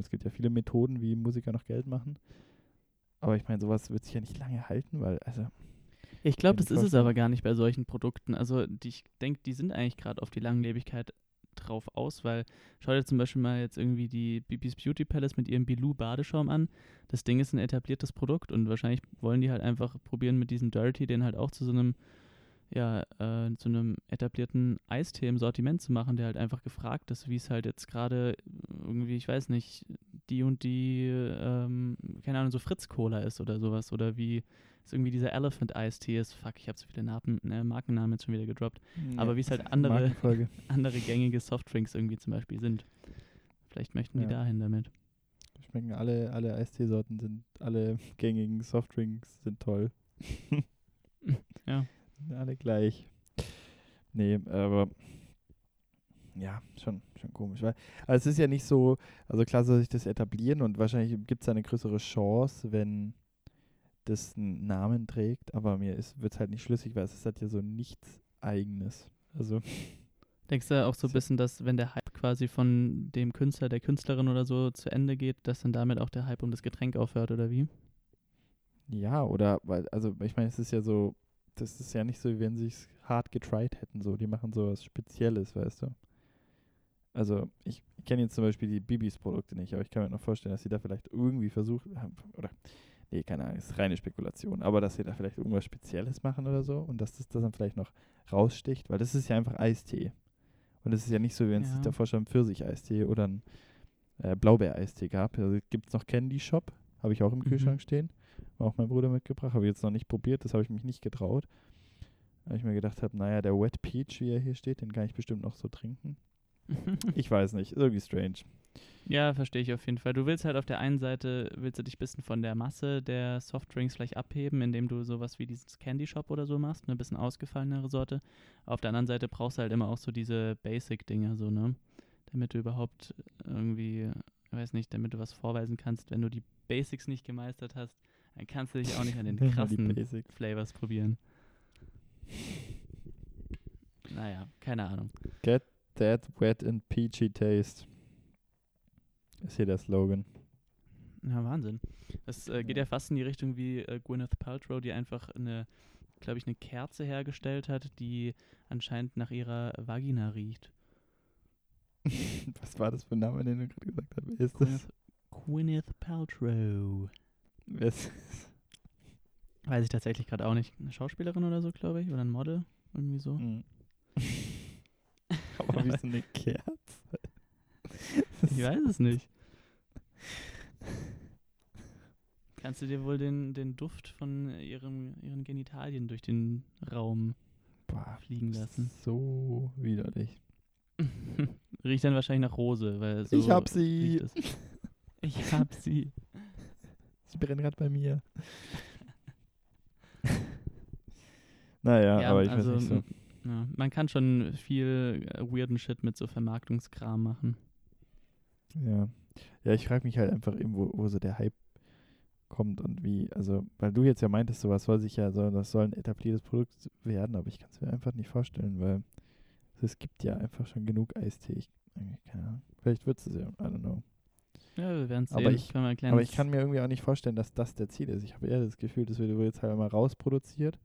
Es gibt ja viele Methoden, wie Musiker noch Geld machen. Aber ich meine, sowas wird sich ja nicht lange halten, weil, also, Ich glaube, das ist es aber gar nicht bei solchen Produkten. Also die, ich denke, die sind eigentlich gerade auf die Langlebigkeit drauf aus, weil schau dir zum Beispiel mal jetzt irgendwie die Bibis Beauty Palace mit ihrem Bilou Badeschaum an. Das Ding ist ein etabliertes Produkt und wahrscheinlich wollen die halt einfach probieren mit diesem Dirty den halt auch zu so einem ja, äh, zu einem etablierten Eistee im Sortiment zu machen, der halt einfach gefragt ist, wie es halt jetzt gerade irgendwie, ich weiß nicht, die und die, ähm, keine Ahnung, so Fritz-Cola ist oder sowas oder wie es irgendwie dieser Elephant Eistee ist. Fuck, ich habe so viele Namen, ne, Markennamen jetzt schon wieder gedroppt. Aber wie es halt andere, andere gängige Softdrinks irgendwie zum Beispiel sind. Vielleicht möchten die Ja. dahin damit. Schmecken alle, alle Eisteesorten sind, alle gängigen Softdrinks sind toll. Ja. Alle gleich. Nee, aber ja, schon, schon komisch. Weil, aber es ist ja nicht so, also klar soll sich das etablieren und wahrscheinlich gibt es eine größere Chance, wenn das einen Namen trägt, aber mir wird es halt nicht schlüssig, weil es ist halt ja so nichts Eigenes. Also. Denkst du auch so ein bisschen, dass wenn der Hype quasi von dem Künstler, der Künstlerin oder so zu Ende geht, dass dann damit auch der Hype um das Getränk aufhört oder wie? Ja, oder, weil, also ich meine, es ist ja so, das ist ja nicht so, wie wenn sie es hart getried hätten, so, die machen so was Spezielles, weißt du. Also ich kenne jetzt zum Beispiel die Bibis Produkte nicht, aber ich kann mir noch vorstellen, dass sie da vielleicht irgendwie versuchen, oder nee, keine Ahnung, ist reine Spekulation, aber dass sie da vielleicht irgendwas Spezielles machen oder so und dass das, das dann vielleicht noch raussticht, weil das ist ja einfach Eistee. Und es ist ja nicht so, wie wenn es ja. sich davor schon Pfirsich-Eistee oder ein äh, Blaubeer-Eistee gab. Also gibt es noch Candy Shop, habe ich auch im mhm. Kühlschrank stehen. Auch mein Bruder mitgebracht, habe ich jetzt noch nicht probiert, das habe ich mich nicht getraut. Weil ich mir gedacht habe, naja, der Wet Peach, wie er hier steht, den kann ich bestimmt noch so trinken. ich weiß nicht, irgendwie strange. Ja, verstehe ich auf jeden Fall. Du willst halt auf der einen Seite, willst du dich ein bisschen von der Masse der Softdrinks vielleicht abheben, indem du sowas wie dieses Candy Shop oder so machst, eine bisschen ausgefallenere Sorte. Auf der anderen Seite brauchst du halt immer auch so diese Basic-Dinger, so, ne? Damit du überhaupt irgendwie, ich weiß nicht, damit du was vorweisen kannst. Wenn du die Basics nicht gemeistert hast, dann kannst du dich auch nicht an den krassen Flavors probieren. Naja, keine Ahnung. Get that wet and peachy taste. Ist hier der Slogan. Ja, Wahnsinn. Das äh, geht ja. ja fast in die Richtung wie äh, Gwyneth Paltrow, die einfach eine, glaube ich, eine Kerze hergestellt hat, die anscheinend nach ihrer Vagina riecht. Was war das für ein Name, den du gerade gesagt hast? Wer ist Gwyneth, das? Gwyneth Paltrow. Weiß ich tatsächlich gerade auch nicht. Eine Schauspielerin oder so, glaube ich. Oder ein Model. Irgendwie so. Mhm. Aber wie so eine Kerze. ich weiß es nicht. Kannst du dir wohl den, den Duft von ihrem, ihren Genitalien durch den Raum Boah, fliegen lassen? So widerlich. riecht dann wahrscheinlich nach Rose, weil so Ich hab sie. Ich hab sie. Sie brennt gerade bei mir. naja, ja, aber ich also, weiß nicht so. Ja, man kann schon viel äh, weirden Shit mit so Vermarktungskram machen. Ja. Ja, ich frage mich halt einfach eben, wo, wo so der Hype kommt und wie, also, weil du jetzt ja meintest, sowas soll sich ja, so, das soll ein etabliertes Produkt werden, aber ich kann es mir einfach nicht vorstellen, weil es gibt ja einfach schon genug Eistee. Ich, keine Ahnung. Vielleicht wird es ja, I don't know. Ja, wir werden es sehen. Aber ich, aber ich kann mir irgendwie auch nicht vorstellen, dass das der Ziel ist. Ich habe eher das Gefühl, das wird jetzt halt mal rausproduziert,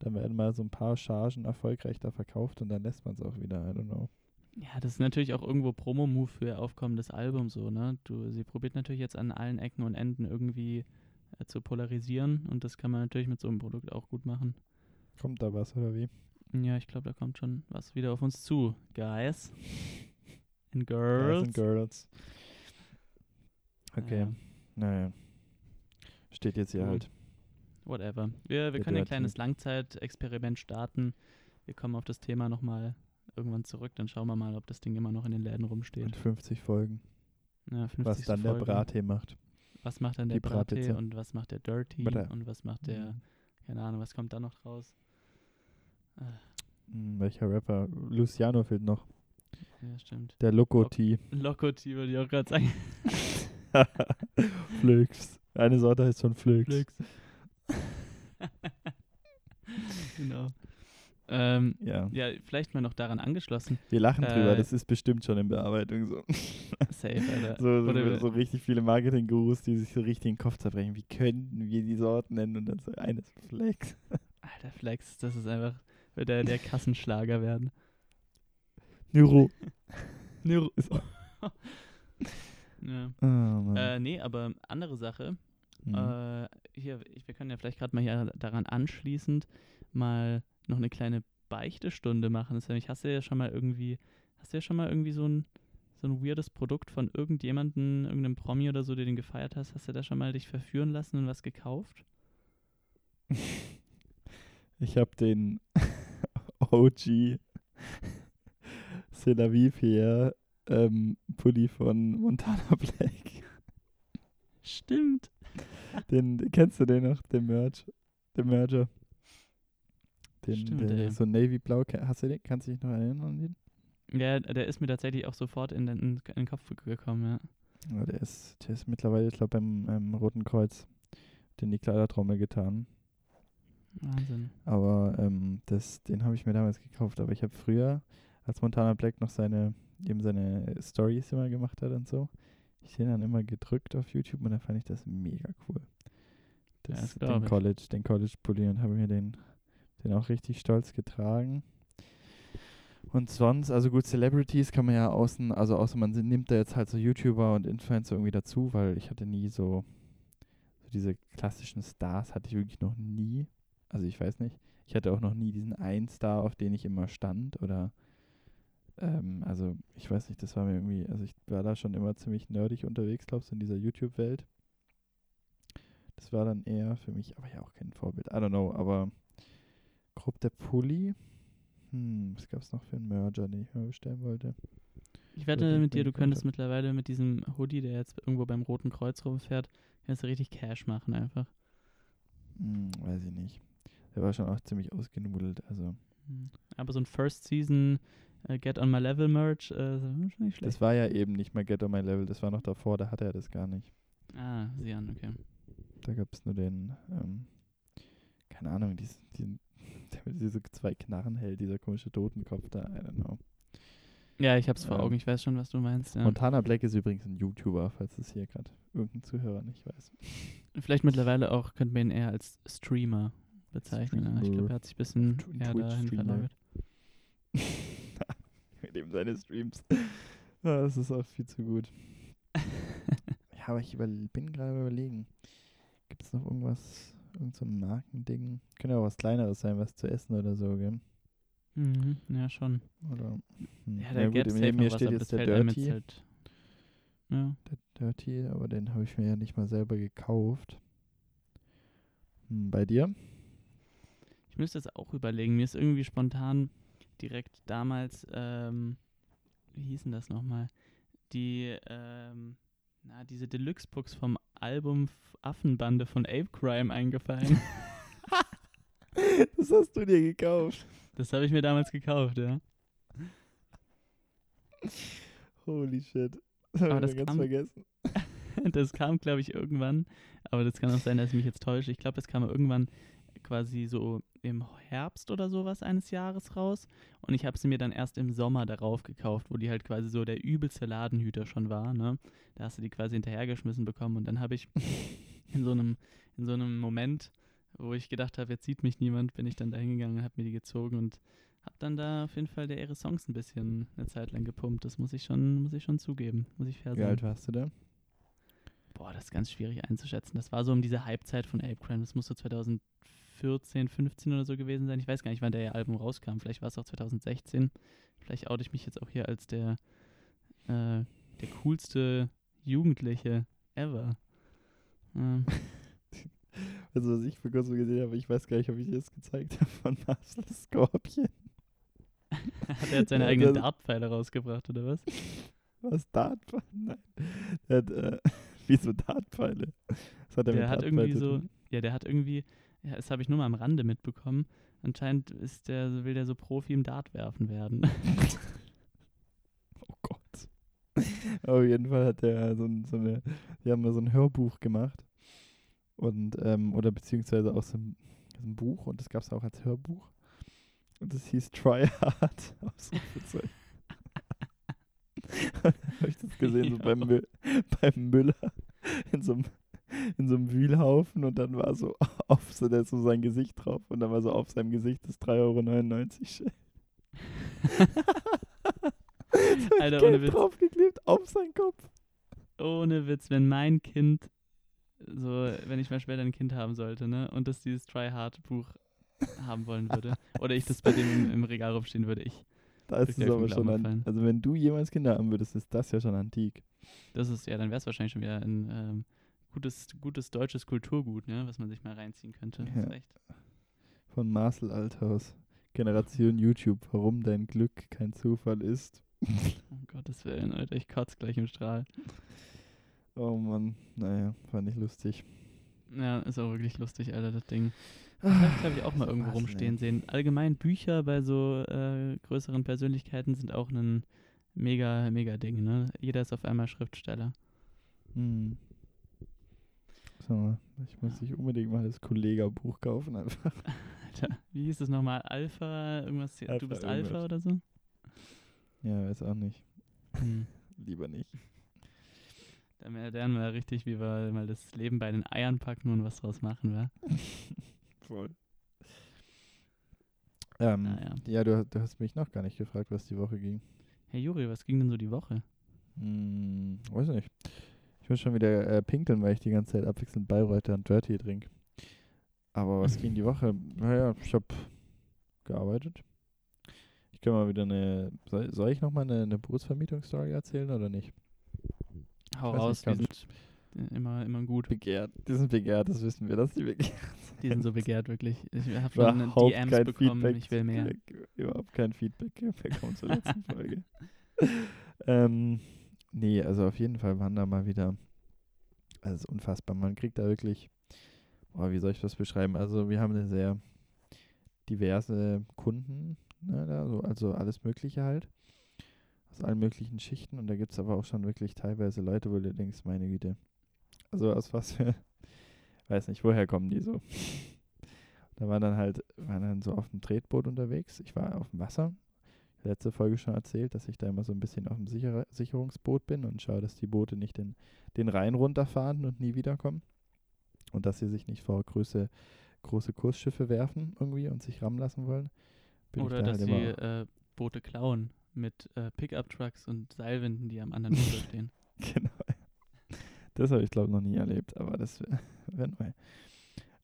dann werden mal so ein paar Chargen erfolgreich da verkauft und dann lässt man es auch wieder, I don't know. Ja, das ist natürlich auch irgendwo Promo-Move für ihr aufkommendes Album so, ne? Du, sie probiert natürlich jetzt an allen Ecken und Enden irgendwie äh, zu polarisieren und das kann man natürlich mit so einem Produkt auch gut machen. Kommt da was oder wie? Ja, ich glaube, da kommt schon was wieder auf uns zu, guys and girls. Guys and girls. Okay, ja. naja. Steht jetzt hier cool. halt. Whatever. Wir, wir können ein kleines Langzeitexperiment starten. Wir kommen auf das Thema nochmal irgendwann zurück, dann schauen wir mal, ob das Ding immer noch in den Läden rumsteht. Und 50 Folgen. Ja, 50 was dann Folgen. der Brattee macht. Was macht dann der Brattee und was macht der Dirty Bra und was macht der, mhm. keine Ahnung, was kommt da noch raus? Ah. Welcher Rapper? Luciano fehlt noch. Ja, stimmt. Der Loco-T. Loco-T würde ich auch gerade sagen. Flix. Eine Sorte heißt schon Flix. Flix. genau. Ähm, ja. ja, vielleicht mal noch daran angeschlossen. Wir lachen äh, drüber, das ist bestimmt schon in Bearbeitung so. Safe, Alter. So, so, so richtig viele Marketing-Gurus, die sich so richtig den Kopf zerbrechen. Wie könnten wir die Sorten nennen? Und dann so eines Flex. Alter, Flex, das ist einfach, wird der, der Kassenschlager werden. Neuro. Neuro. Ja. Oh, äh, nee, aber andere Sache. Mhm. Äh, hier, ich, wir können ja vielleicht gerade mal hier daran anschließend mal noch eine kleine Beichtestunde machen. Das heißt, hast du ja schon mal irgendwie, hast du ja schon mal irgendwie so ein, so ein weirdes Produkt von irgendjemandem, irgendeinem Promi oder so, der den gefeiert hast, hast du da schon mal dich verführen lassen und was gekauft? Ich habe den OG vie Pierre ähm, Pulli von Montana Black. Stimmt. Den, kennst du den noch, den Merch? Den Merger? Den, Stimmt, ey. so Navy Blau, hast du den? Kannst du dich noch erinnern an den? Ja, der ist mir tatsächlich auch sofort in den, in den Kopf gekommen, ja. Ja, der ist, der ist mittlerweile, ich glaube, beim ähm, Roten Kreuz den die Kleidertrommel getan. Wahnsinn. Aber ähm, das, den habe ich mir damals gekauft. Aber ich habe früher, als Montana Black noch seine, eben seine Stories immer gemacht hat und so, ich den dann immer gedrückt auf YouTube und dann fand ich das mega cool. Das, das den ich. College, den College Pulli und habe mir den, den auch richtig stolz getragen. Und sonst, also gut, Celebrities kann man ja außen, also außer man nimmt da jetzt halt so YouTuber und Influencer irgendwie dazu, weil ich hatte nie so, so diese klassischen Stars hatte ich wirklich noch nie. Also ich weiß nicht. Ich hatte auch noch nie diesen einen Star, auf den ich immer stand oder ähm, also ich weiß nicht, das war mir irgendwie, also ich war da schon immer ziemlich nerdig unterwegs, glaubst du, in dieser YouTube-Welt. Das war dann eher für mich, aber ja auch kein Vorbild. I don't know, aber grob der Pulli. Hm, was gab es noch für einen Merger, den ich mir bestellen wollte? Ich wette mit dir, du könntest gekauft mittlerweile mit diesem Hoodie, der jetzt irgendwo beim Roten Kreuz rumfährt, kannst du richtig Cash machen einfach. Hm, weiß ich nicht. Der war schon auch ziemlich ausgenudelt, also Hm. Aber so ein First Season Get on My Level Merch, äh, das war ja eben nicht mal Get on My Level, das war noch davor, da hatte er das gar nicht. ah, sieh an, okay. Da gab es nur den, ähm, keine Ahnung, diesen, diesen, der mit diese zwei Knarren hält, dieser komische Totenkopf da, I don't know. Ja, ich hab's vor Ähm, Augen, ich weiß schon, was du meinst. Ja. Montana Black ist übrigens ein YouTuber, falls es hier gerade irgendein Zuhörer nicht weiß. Vielleicht mittlerweile auch, könnte man ihn eher als Streamer bezeichnen. Ja. Ich glaube, Streamer. er hat sich ein bisschen eher dahin verlagert. Ihm seine Streams. Ah, das ist auch viel zu gut. Ja, aber ich überl bin gerade überlegen. Gibt es noch irgendwas, irgend so ein Markending? Könnte ja auch was Kleineres sein, was zu essen oder so, gell? Mhm, ja, schon. Oder, hm. Ja, da gut, gäbe es neben mir steht jetzt der jetzt Dirty. halt. Ja. Der Dirty, aber den habe ich mir ja nicht mal selber gekauft. Hm, bei dir? Ich müsste es auch überlegen. Mir ist irgendwie spontan direkt damals, ähm, wie hieß denn das nochmal? Die, ähm, na, diese Deluxe-Books vom Album Affenbande von Ape Crime eingefallen. das hast du dir gekauft. das habe ich mir damals gekauft, ja. Holy shit. Das hab Aber ich das ganz kam- vergessen. Das kam, glaube ich, irgendwann, aber das kann auch sein, dass ich mich jetzt täusche. Ich glaube, es kam irgendwann quasi so im Herbst oder sowas eines Jahres raus. Und ich habe sie mir dann erst im Sommer darauf gekauft, wo die halt quasi so der übelste Ladenhüter schon war. Ne? Da hast du die quasi hinterhergeschmissen bekommen. Und dann habe ich in so einem, in so einem Moment, wo ich gedacht habe, jetzt sieht mich niemand, bin ich dann da hingegangen und habe mir die gezogen und habe dann da auf jeden Fall der ihre Songs ein bisschen eine Zeit lang gepumpt. Das muss ich schon, muss ich schon zugeben, muss ich fair Wie sagen. alt warst du da? Boah, das ist ganz schwierig einzuschätzen. Das war so um diese Halbzeit von Ape Crime. Das muss so 2014, 15 oder so gewesen sein. Ich weiß gar nicht, wann der Album rauskam. Vielleicht war es auch 2016. Vielleicht oute ich mich jetzt auch hier als der, äh, der coolste Jugendliche ever. Ähm, Also, was ich vor kurzem gesehen habe, ich weiß gar nicht, ob ich dir das gezeigt habe, von Marcel Scorpion. hat er jetzt seine eigenen Dartpfeile rausgebracht, oder was? Was, Dartpfeile? Nein. Der hat, äh, wieso Dartpfeile? Was hat er Der mit hat irgendwie so, ja, der hat irgendwie, ja, das habe ich nur mal am Rande mitbekommen. Anscheinend ist der, will der so Profi im Dartwerfen werden. Oh Gott. Auf jeden Fall hat der so, ein, so eine, die haben mal so ein Hörbuch gemacht. Und, ähm, oder beziehungsweise auch so ein, so ein Buch und das gab es auch als Hörbuch. Und das hieß Try Hard. Habe ich das gesehen, so beim, Mü beim Müller in so einem in so einem Wühlhaufen und dann war so auf so, da so sein Gesicht drauf und dann war so auf seinem Gesicht das 3,99 Euro Schild. Alter, Geld ohne Witz. draufgeklebt auf seinen Kopf. Ohne Witz, wenn mein Kind, so, wenn ich mal später ein Kind haben sollte, ne, und das dieses Try Hard Buch haben wollen würde, oder ich das bei dem im, im Regal rumstehen würde, ich, Da ist es aber schon an. Also wenn du jemals Kinder haben würdest, ist das ja schon antik. das ist, ja, dann wäre es wahrscheinlich schon wieder ein ähm, gutes, gutes deutsches Kulturgut, ne, was man sich mal reinziehen könnte. Ja. Von Marcel Althaus. Generation YouTube, warum dein Glück kein Zufall ist. Um Gottes Willen, Alter, ich kotze gleich im Strahl. Oh Mann, naja, fand ich lustig. Ja, ist auch wirklich lustig, Alter, das Ding. Vielleicht habe ich auch mal irgendwo rumstehen ne? sehen. Allgemein Bücher bei so äh, größeren Persönlichkeiten sind auch ein mega, mega Ding, ne? Jeder ist auf einmal Schriftsteller. Hm. So, ich muss sich unbedingt mal das Kollega-Buch kaufen einfach. Alter, wie hieß es nochmal? Alpha, irgendwas, Alpha du bist irgendwas. Alpha oder so? Ja, weiß auch nicht. Hm. Lieber nicht. Da wär- lernen wir richtig, wie wir mal das Leben bei den Eiern packen und was draus machen, wa? Voll. Ähm, Naja. Ja, du, du hast mich noch gar nicht gefragt, was die Woche ging. Hey Juri, was ging denn so die Woche? Hm, weiß nicht. Ich muss schon wieder äh, pinkeln, weil ich die ganze Zeit abwechselnd Bayreuther und Dirty trinke. Aber was ging die Woche? Naja, ich habe gearbeitet. Ich kann mal wieder eine. Soll, soll ich nochmal eine, eine Bootsvermietungsstory erzählen oder nicht? Hau raus, nicht, ganz- sind immer, immer gut. Begehrt. Die sind begehrt, das wissen wir, dass die begehrt Die sind so begehrt, wirklich. Ich habe schon Überhaupt DMs kein bekommen, Feedback ich will mehr. Überhaupt kein Feedback bekommen zur letzten Folge. ähm, nee, also auf jeden Fall waren da mal wieder. Also ist unfassbar. Man kriegt da wirklich. Boah, wie soll ich das beschreiben? Also wir haben eine sehr diverse Kunden, ne, da, so, also alles Mögliche halt. Aus allen möglichen Schichten. Und da gibt es aber auch schon wirklich teilweise Leute, wo du denkst, meine Güte. Also aus was für. Weiß nicht, woher kommen die so? Da war dann halt, war dann so auf dem Tretboot unterwegs. Ich war auf dem Wasser. Letzte Folge schon erzählt, dass ich da immer so ein bisschen auf dem Sicher Sicherungsboot bin und schaue, dass die Boote nicht den, den Rhein runterfahren und nie wiederkommen. Und dass sie sich nicht vor große, große Kursschiffe werfen irgendwie und sich rammen lassen wollen. Bin Oder da dass halt sie äh, Boote klauen mit äh, Pickup-Trucks und Seilwinden, die am anderen Ufer stehen. Genau. Das habe ich, glaube ich, noch nie erlebt, aber das wäre wär neu.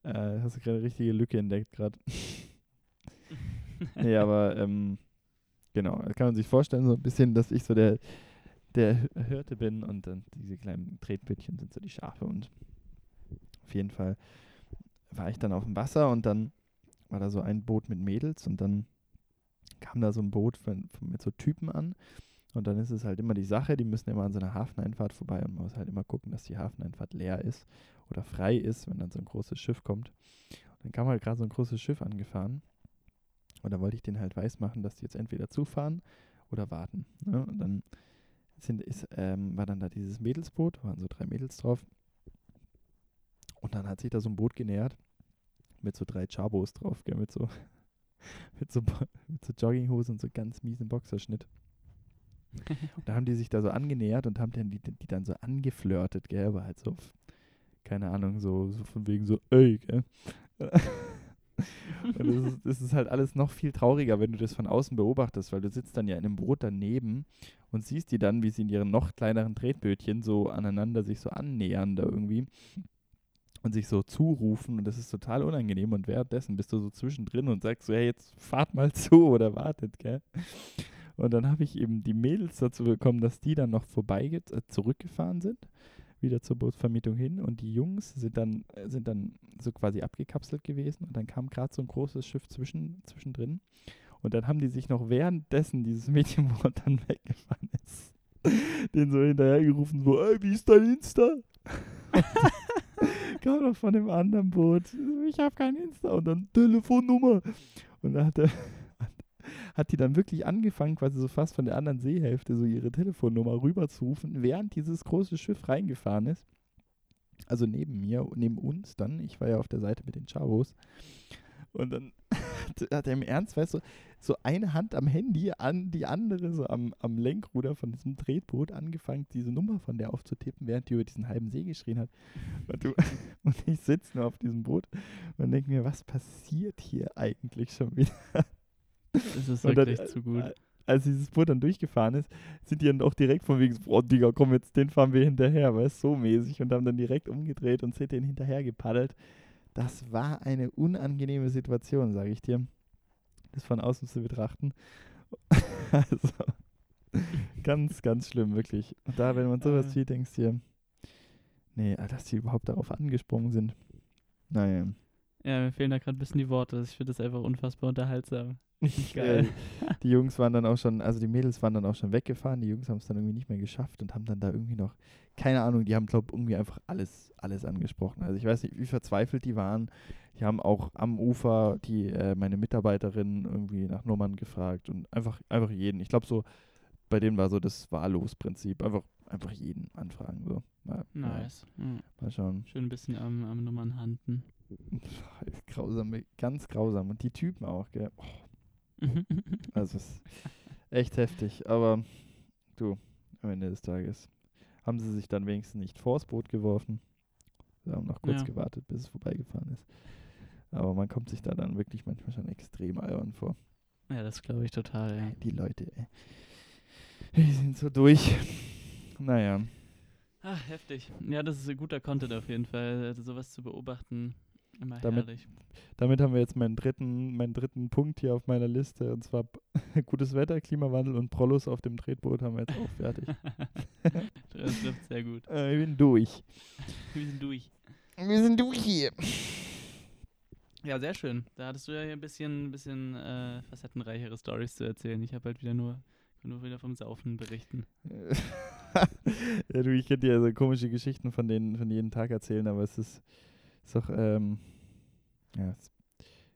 Äh, hast du gerade eine richtige Lücke entdeckt gerade. nee, aber ähm, genau, da kann man sich vorstellen, so ein bisschen, dass ich so der, der Hirte bin und dann diese kleinen Tretbüttchen sind so die Schafe und auf jeden Fall war ich dann auf dem Wasser und dann war da so ein Boot mit Mädels und dann kam da so ein Boot von, von, mit so Typen an und dann ist es halt immer die Sache, die müssen immer an so einer Hafeneinfahrt vorbei und man muss halt immer gucken, dass die Hafeneinfahrt leer ist oder frei ist, wenn dann so ein großes Schiff kommt. Und dann kam halt gerade so ein großes Schiff angefahren und dann wollte ich denen halt weismachen, dass die jetzt entweder zufahren oder warten. Ne? Und dann sind, ist, ähm, war dann da dieses Mädelsboot, waren so drei Mädels drauf. Und dann hat sich da so ein Boot genähert mit so drei Chabos drauf, gell, mit so, mit so, mit so Jogginghosen und so ganz miesen Boxerschnitt. Und da haben die sich da so angenähert und haben dann die, die dann so angeflirtet, gell, aber halt so, keine Ahnung, so, so von wegen so, ey, gell. und das ist, das ist halt alles noch viel trauriger, wenn du das von außen beobachtest, weil du sitzt dann ja in einem Boot daneben und siehst die dann, wie sie in ihren noch kleineren Tretbötchen so aneinander sich so annähern da irgendwie und sich so zurufen und das ist total unangenehm und währenddessen bist du so zwischendrin und sagst so, hey, jetzt fahrt mal zu oder wartet, gell. Und dann habe ich eben die Mädels dazu bekommen, dass die dann noch vorbei äh, zurückgefahren sind, wieder zur Bootsvermietung hin und die Jungs sind dann, äh, sind dann so quasi abgekapselt gewesen und dann kam gerade so ein großes Schiff zwischen, zwischendrin und dann haben die sich noch währenddessen dieses Mädchenboot dann weggefahren ist, den so hinterhergerufen, so, ey, wie ist dein Insta? kam noch von dem anderen Boot, ich habe kein Insta und dann Telefonnummer und da hat er hat die dann wirklich angefangen, quasi so fast von der anderen Seehälfte so ihre Telefonnummer rüberzurufen, während dieses große Schiff reingefahren ist. Also neben mir, neben uns dann. Ich war ja auf der Seite mit den Chavos. Und dann hat- er im Ernst, weißt du, so eine Hand am Handy an die andere, so am, am Lenkruder von diesem Tretboot, angefangen, diese Nummer von der aufzutippen, während die über diesen halben See geschrien hat. Und, du, und ich sitze nur auf diesem Boot und denke mir, was passiert hier eigentlich schon wieder? Das ist Und dann, wirklich zu gut. äh, Als dieses Boot dann durchgefahren ist, sind die dann auch direkt von wegen, so, boah, Digga, komm jetzt, den fahren wir hinterher, weißt so mäßig und haben dann direkt umgedreht und sind den hinterher gepaddelt. Das war eine unangenehme Situation, sage ich dir. Das von außen zu betrachten. also, ganz, ganz schlimm, wirklich. Und da, wenn man sowas Äh. sieht, denkst du dir, nee, äh, dass die überhaupt darauf angesprungen sind. Naja. Ja, mir fehlen da gerade ein bisschen die Worte. Ich finde das einfach unfassbar unterhaltsam. Richtig geil. Ja, die Jungs waren dann auch schon, also die Mädels waren dann auch schon weggefahren, die Jungs haben es dann irgendwie nicht mehr geschafft und haben dann da irgendwie noch, keine Ahnung, die haben, glaube ich, irgendwie einfach alles, alles angesprochen. Also ich weiß nicht, wie verzweifelt die waren. die haben auch am Ufer die äh, meine Mitarbeiterinnen irgendwie nach Nummern gefragt und einfach einfach jeden. Ich glaube so bei denen war so das Wahllose-Prinzip. Einfach, einfach jeden anfragen. So. Mal, Nice. Ja. Mal schauen. Schön ein bisschen am, am Nummern handen. Grausam, ganz grausam. Und die Typen auch, gell. Oh. also es ist echt heftig. Aber du, am Ende des Tages haben sie sich dann wenigstens nicht vors Boot geworfen. Sie haben noch kurz Ja. gewartet, bis es vorbeigefahren ist. Aber man kommt sich da dann wirklich manchmal schon extrem albern vor. Ja, das glaube ich total, ja. Die Leute, ey. Die sind so durch. Naja. Ach, heftig. Ja, das ist ein guter Content auf jeden Fall. Also sowas zu beobachten, immer Damit- herrlich. Damit haben wir jetzt meinen dritten, meinen dritten Punkt hier auf meiner Liste. Und zwar gutes Wetter, Klimawandel und Prollos auf dem Tretboot haben wir jetzt auch fertig. das trifft sehr gut. äh, ich bin durch. Wir sind durch. Wir sind durch hier. Ja, sehr schön. Da hattest du ja hier ein bisschen, bisschen äh, facettenreichere Stories zu erzählen. Ich habe halt wieder nur, nur wieder vom Saufen berichten. ja, du, ich könnte dir so komische Geschichten von denen von jeden Tag erzählen, aber es ist, ist doch, ähm, ja, es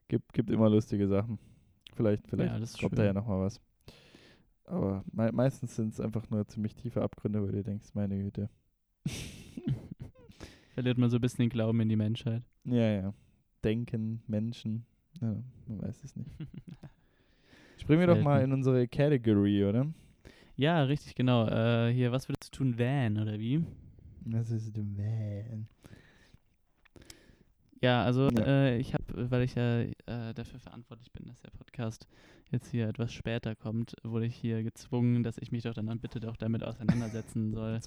gibt, gibt immer lustige Sachen. Vielleicht, vielleicht Ja, kommt da ja schön. nochmal was. Aber mei meistens sind es einfach nur ziemlich tiefe Abgründe, wo du denkst, meine Güte. Verliert man so ein bisschen den Glauben in die Menschheit. Ja, ja. Denken, Menschen. Ja, man weiß es nicht. Springen wir doch mal in unsere Category, oder? Ja, richtig, genau. Äh, hier, was würdest du tun, Van, oder wie? Was ist denn man? Ja, also Ja. Äh, ich habe, weil ich ja äh, dafür verantwortlich bin, dass der Podcast jetzt hier etwas später kommt, wurde ich hier gezwungen, dass ich mich doch dann bitte doch damit auseinandersetzen soll,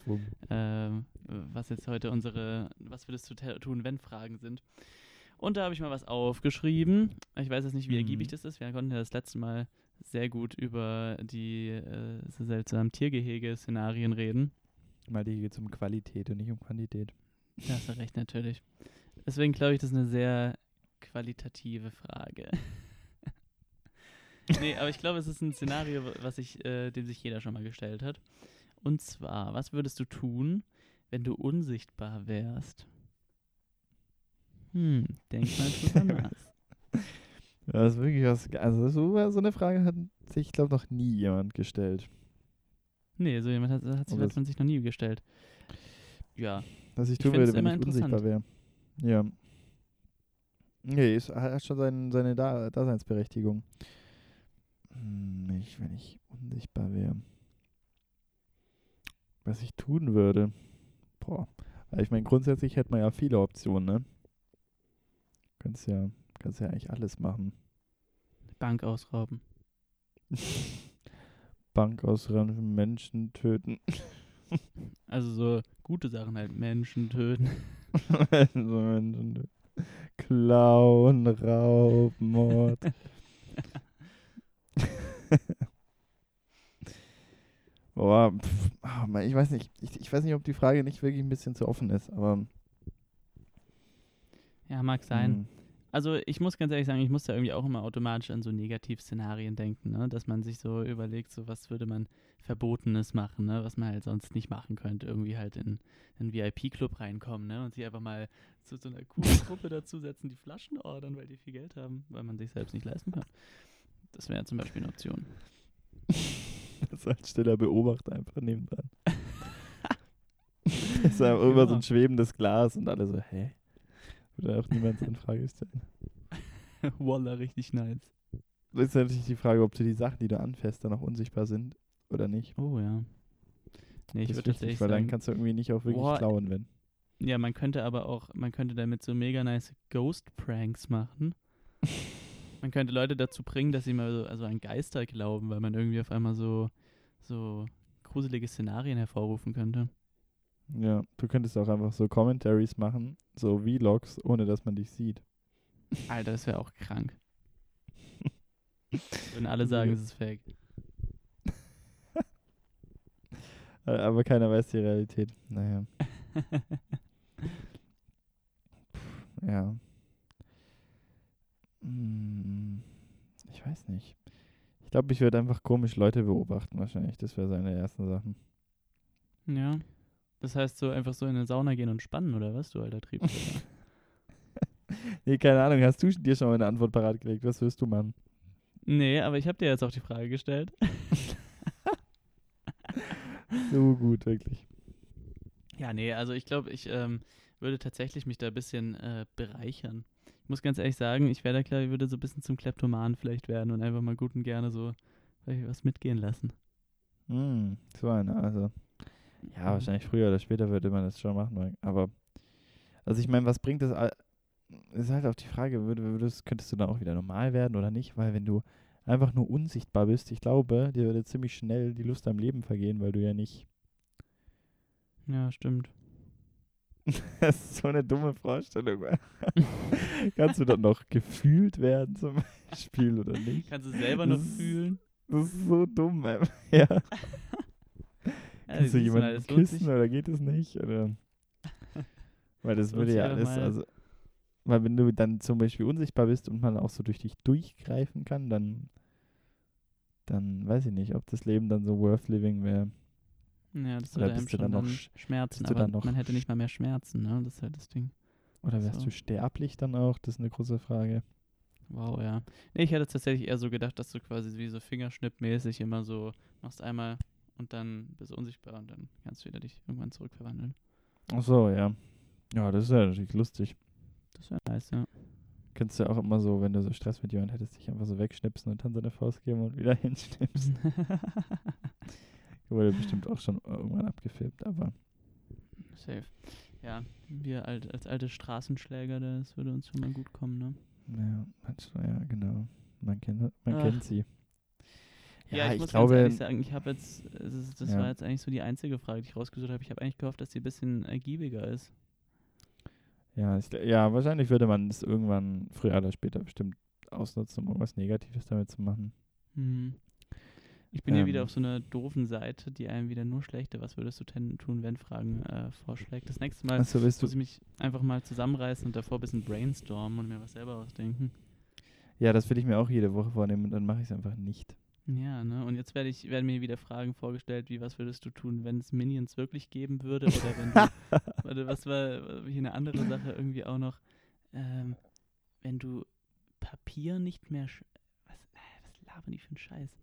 ähm, was jetzt heute unsere, was würdest du tun, wenn Fragen sind. Und da habe ich mal was aufgeschrieben. Ich weiß jetzt nicht, wie ergiebig Mhm. das ist. Wir konnten ja das letzte Mal sehr gut über die äh, so seltsamen Tiergehege-Szenarien reden. Mal die geht um Qualität und nicht um Quantität. Da hast du recht, natürlich. Deswegen glaube ich, das ist eine sehr qualitative Frage. nee, aber ich glaube, es ist ein Szenario, was sich, äh, dem sich jeder schon mal gestellt hat. Und zwar, was würdest du tun, wenn du unsichtbar wärst? Hm, denk mal drüber nach. Das ist wirklich was. Also, so, so eine Frage hat sich, glaube noch nie jemand gestellt. Nee, so jemand hat, hat, sich, hat man sich noch nie gestellt. Ja, Was ich Ich tun find's würde, wenn ich unsichtbar wäre. Ja. Nee, es hat schon sein, seine da Daseinsberechtigung. Hm, ich, wenn ich unsichtbar wäre. Was ich tun würde. Boah. Weil ich meine, grundsätzlich hätte man ja viele Optionen, ne? Kannst ja, kannst ja eigentlich alles machen. Bank ausrauben. Bank ausräumen, Menschen töten. Also so gute Sachen halt, Menschen töten. Klauen, Raub, Mord. Boah, pff, ah, Mann, ich weiß nicht. Ich, ich weiß nicht, ob die Frage nicht wirklich ein bisschen zu offen ist, aber. Ja, mag sein. hm, Also ich muss ganz ehrlich sagen, ich muss da irgendwie auch immer automatisch an so Negativszenarien denken, ne? dass man sich so überlegt, so was würde man Verbotenes machen, ne? was man halt sonst nicht machen könnte, irgendwie halt in einen VIP-Club reinkommen ne? und sich einfach mal zu so einer coolen Gruppe dazusetzen, die Flaschen ordern, weil die viel Geld haben, weil man sich selbst nicht leisten kann. Das wäre zum Beispiel eine Option. Das als stiller Beobachter einfach nebendran. das ist einfach immer so ein Ja. schwebendes Glas und alle so, hä? Würde auch niemand in Frage stellen. Walla, richtig nice. Das ist natürlich die Frage, ob du die Sachen, die du anfährst, dann auch unsichtbar sind oder nicht. Oh ja. Nee, ich würde tatsächlich weil dann kannst du irgendwie nicht auch wirklich Boah, klauen, wenn. ja, man könnte aber auch, man könnte damit so mega nice Ghost-Pranks machen. Man könnte Leute dazu bringen, dass sie mal so also an Geister glauben, weil man irgendwie auf einmal so, so gruselige Szenarien hervorrufen könnte. Ja, du könntest auch einfach so Commentaries machen, so Vlogs, ohne dass man dich sieht. Alter, das wäre auch krank. Würden alle sagen, es ist fake. Äh, Aber keiner weiß die Realität. Naja, ja. Hm, Ich weiß nicht. Ich glaube, ich würde einfach komisch Leute beobachten, wahrscheinlich. Das wäre seine ersten Sachen. ja. Das heißt so einfach so in eine Sauna gehen und spannen, oder was, du alter Triebtäter? nee, keine Ahnung. Hast du dir schon mal eine Antwort parat gelegt? Was wirst du machen? Nee, aber ich habe dir jetzt auch die Frage gestellt. So gut, wirklich. Ja, nee, also ich glaube, ich ähm, würde tatsächlich mich da ein bisschen äh, bereichern. Ich muss ganz ehrlich sagen, ich wäre da klar, ich würde so ein bisschen zum Kleptoman vielleicht werden und einfach mal gut und gerne so was mitgehen lassen. Hm, so eine, also. Ja, Mhm. wahrscheinlich früher oder später würde man das schon machen. Aber, also ich meine, was bringt das? Ist halt auch die Frage, würde, würdest, könntest du dann auch wieder normal werden oder nicht? Weil wenn du einfach nur unsichtbar bist, ich glaube, dir würde ziemlich schnell die Lust am Leben vergehen, weil du ja nicht. Ja, stimmt. Das ist so eine dumme Vorstellung. Kannst du dann noch gefühlt werden zum Beispiel oder nicht? Kannst du selber noch Das ist- fühlen? Das ist so dumm, ey. Ja. Ja, Kannst du mal, jemanden das küssen oder geht es nicht? Oder? Weil das Lohnt würde ja alles, also, weil wenn du dann zum Beispiel unsichtbar bist und man auch so durch dich durchgreifen kann, dann, dann weiß ich nicht, ob das Leben dann so worth living wäre. Ja, das Oder würde einem schon dann noch Schmerzen, aber noch man hätte nicht mal mehr Schmerzen, ne? Das ist halt das Ding. Oder wärst So. du sterblich dann auch? Das ist eine große Frage. Wow, ja. Nee, ich hätte tatsächlich eher so gedacht, dass du quasi wie so Fingerschnippmäßig immer so machst einmal und dann bist du unsichtbar und dann kannst du wieder dich irgendwann zurückverwandeln. Ach so, ja. Ja, das ist ja natürlich lustig. Das wäre nice, ja. Könntest du ja auch immer so, wenn du so Stress mit jemandem hättest, dich einfach so wegschnipsen und dann so eine Faust geben und wieder hinschnipsen. Wurde bestimmt auch schon irgendwann abgefilmt, aber Safe. Ja, wir alt, als alte Straßenschläger, das würde uns schon mal gut kommen, ne? ja, manch- ja genau. Man kennt, man Ach. kennt sie. Ja, ich, ich, muss glaube, ganz ehrlich sagen, ich habe jetzt, ist, das Ja. war jetzt eigentlich so die einzige Frage, die ich rausgesucht habe. Ich habe eigentlich gehofft, dass sie ein bisschen ergiebiger ist. Ja, ich, ja, wahrscheinlich würde man es irgendwann früher oder später bestimmt ausnutzen, um irgendwas Negatives damit zu machen. Hm. Ich bin hier wieder Ähm. auf so einer doofen Seite, die einem wieder nur schlechte, was würdest du denn tun, wenn Fragen äh, vorschlägt. Das nächste Mal Also muss ich mich einfach mal zusammenreißen und davor ein bisschen brainstormen und mir was selber ausdenken. ja, das will ich mir auch jede Woche vornehmen und dann mache ich es einfach nicht. Ja, ne? Und jetzt werde ich, werden mir wieder Fragen vorgestellt, wie was würdest du tun, wenn es Minions wirklich geben würde? Oder wenn du, warte, was war hier eine andere Sache irgendwie auch noch? Ähm, wenn du Papier nicht mehr, was, äh, was labern die für einen Scheiß?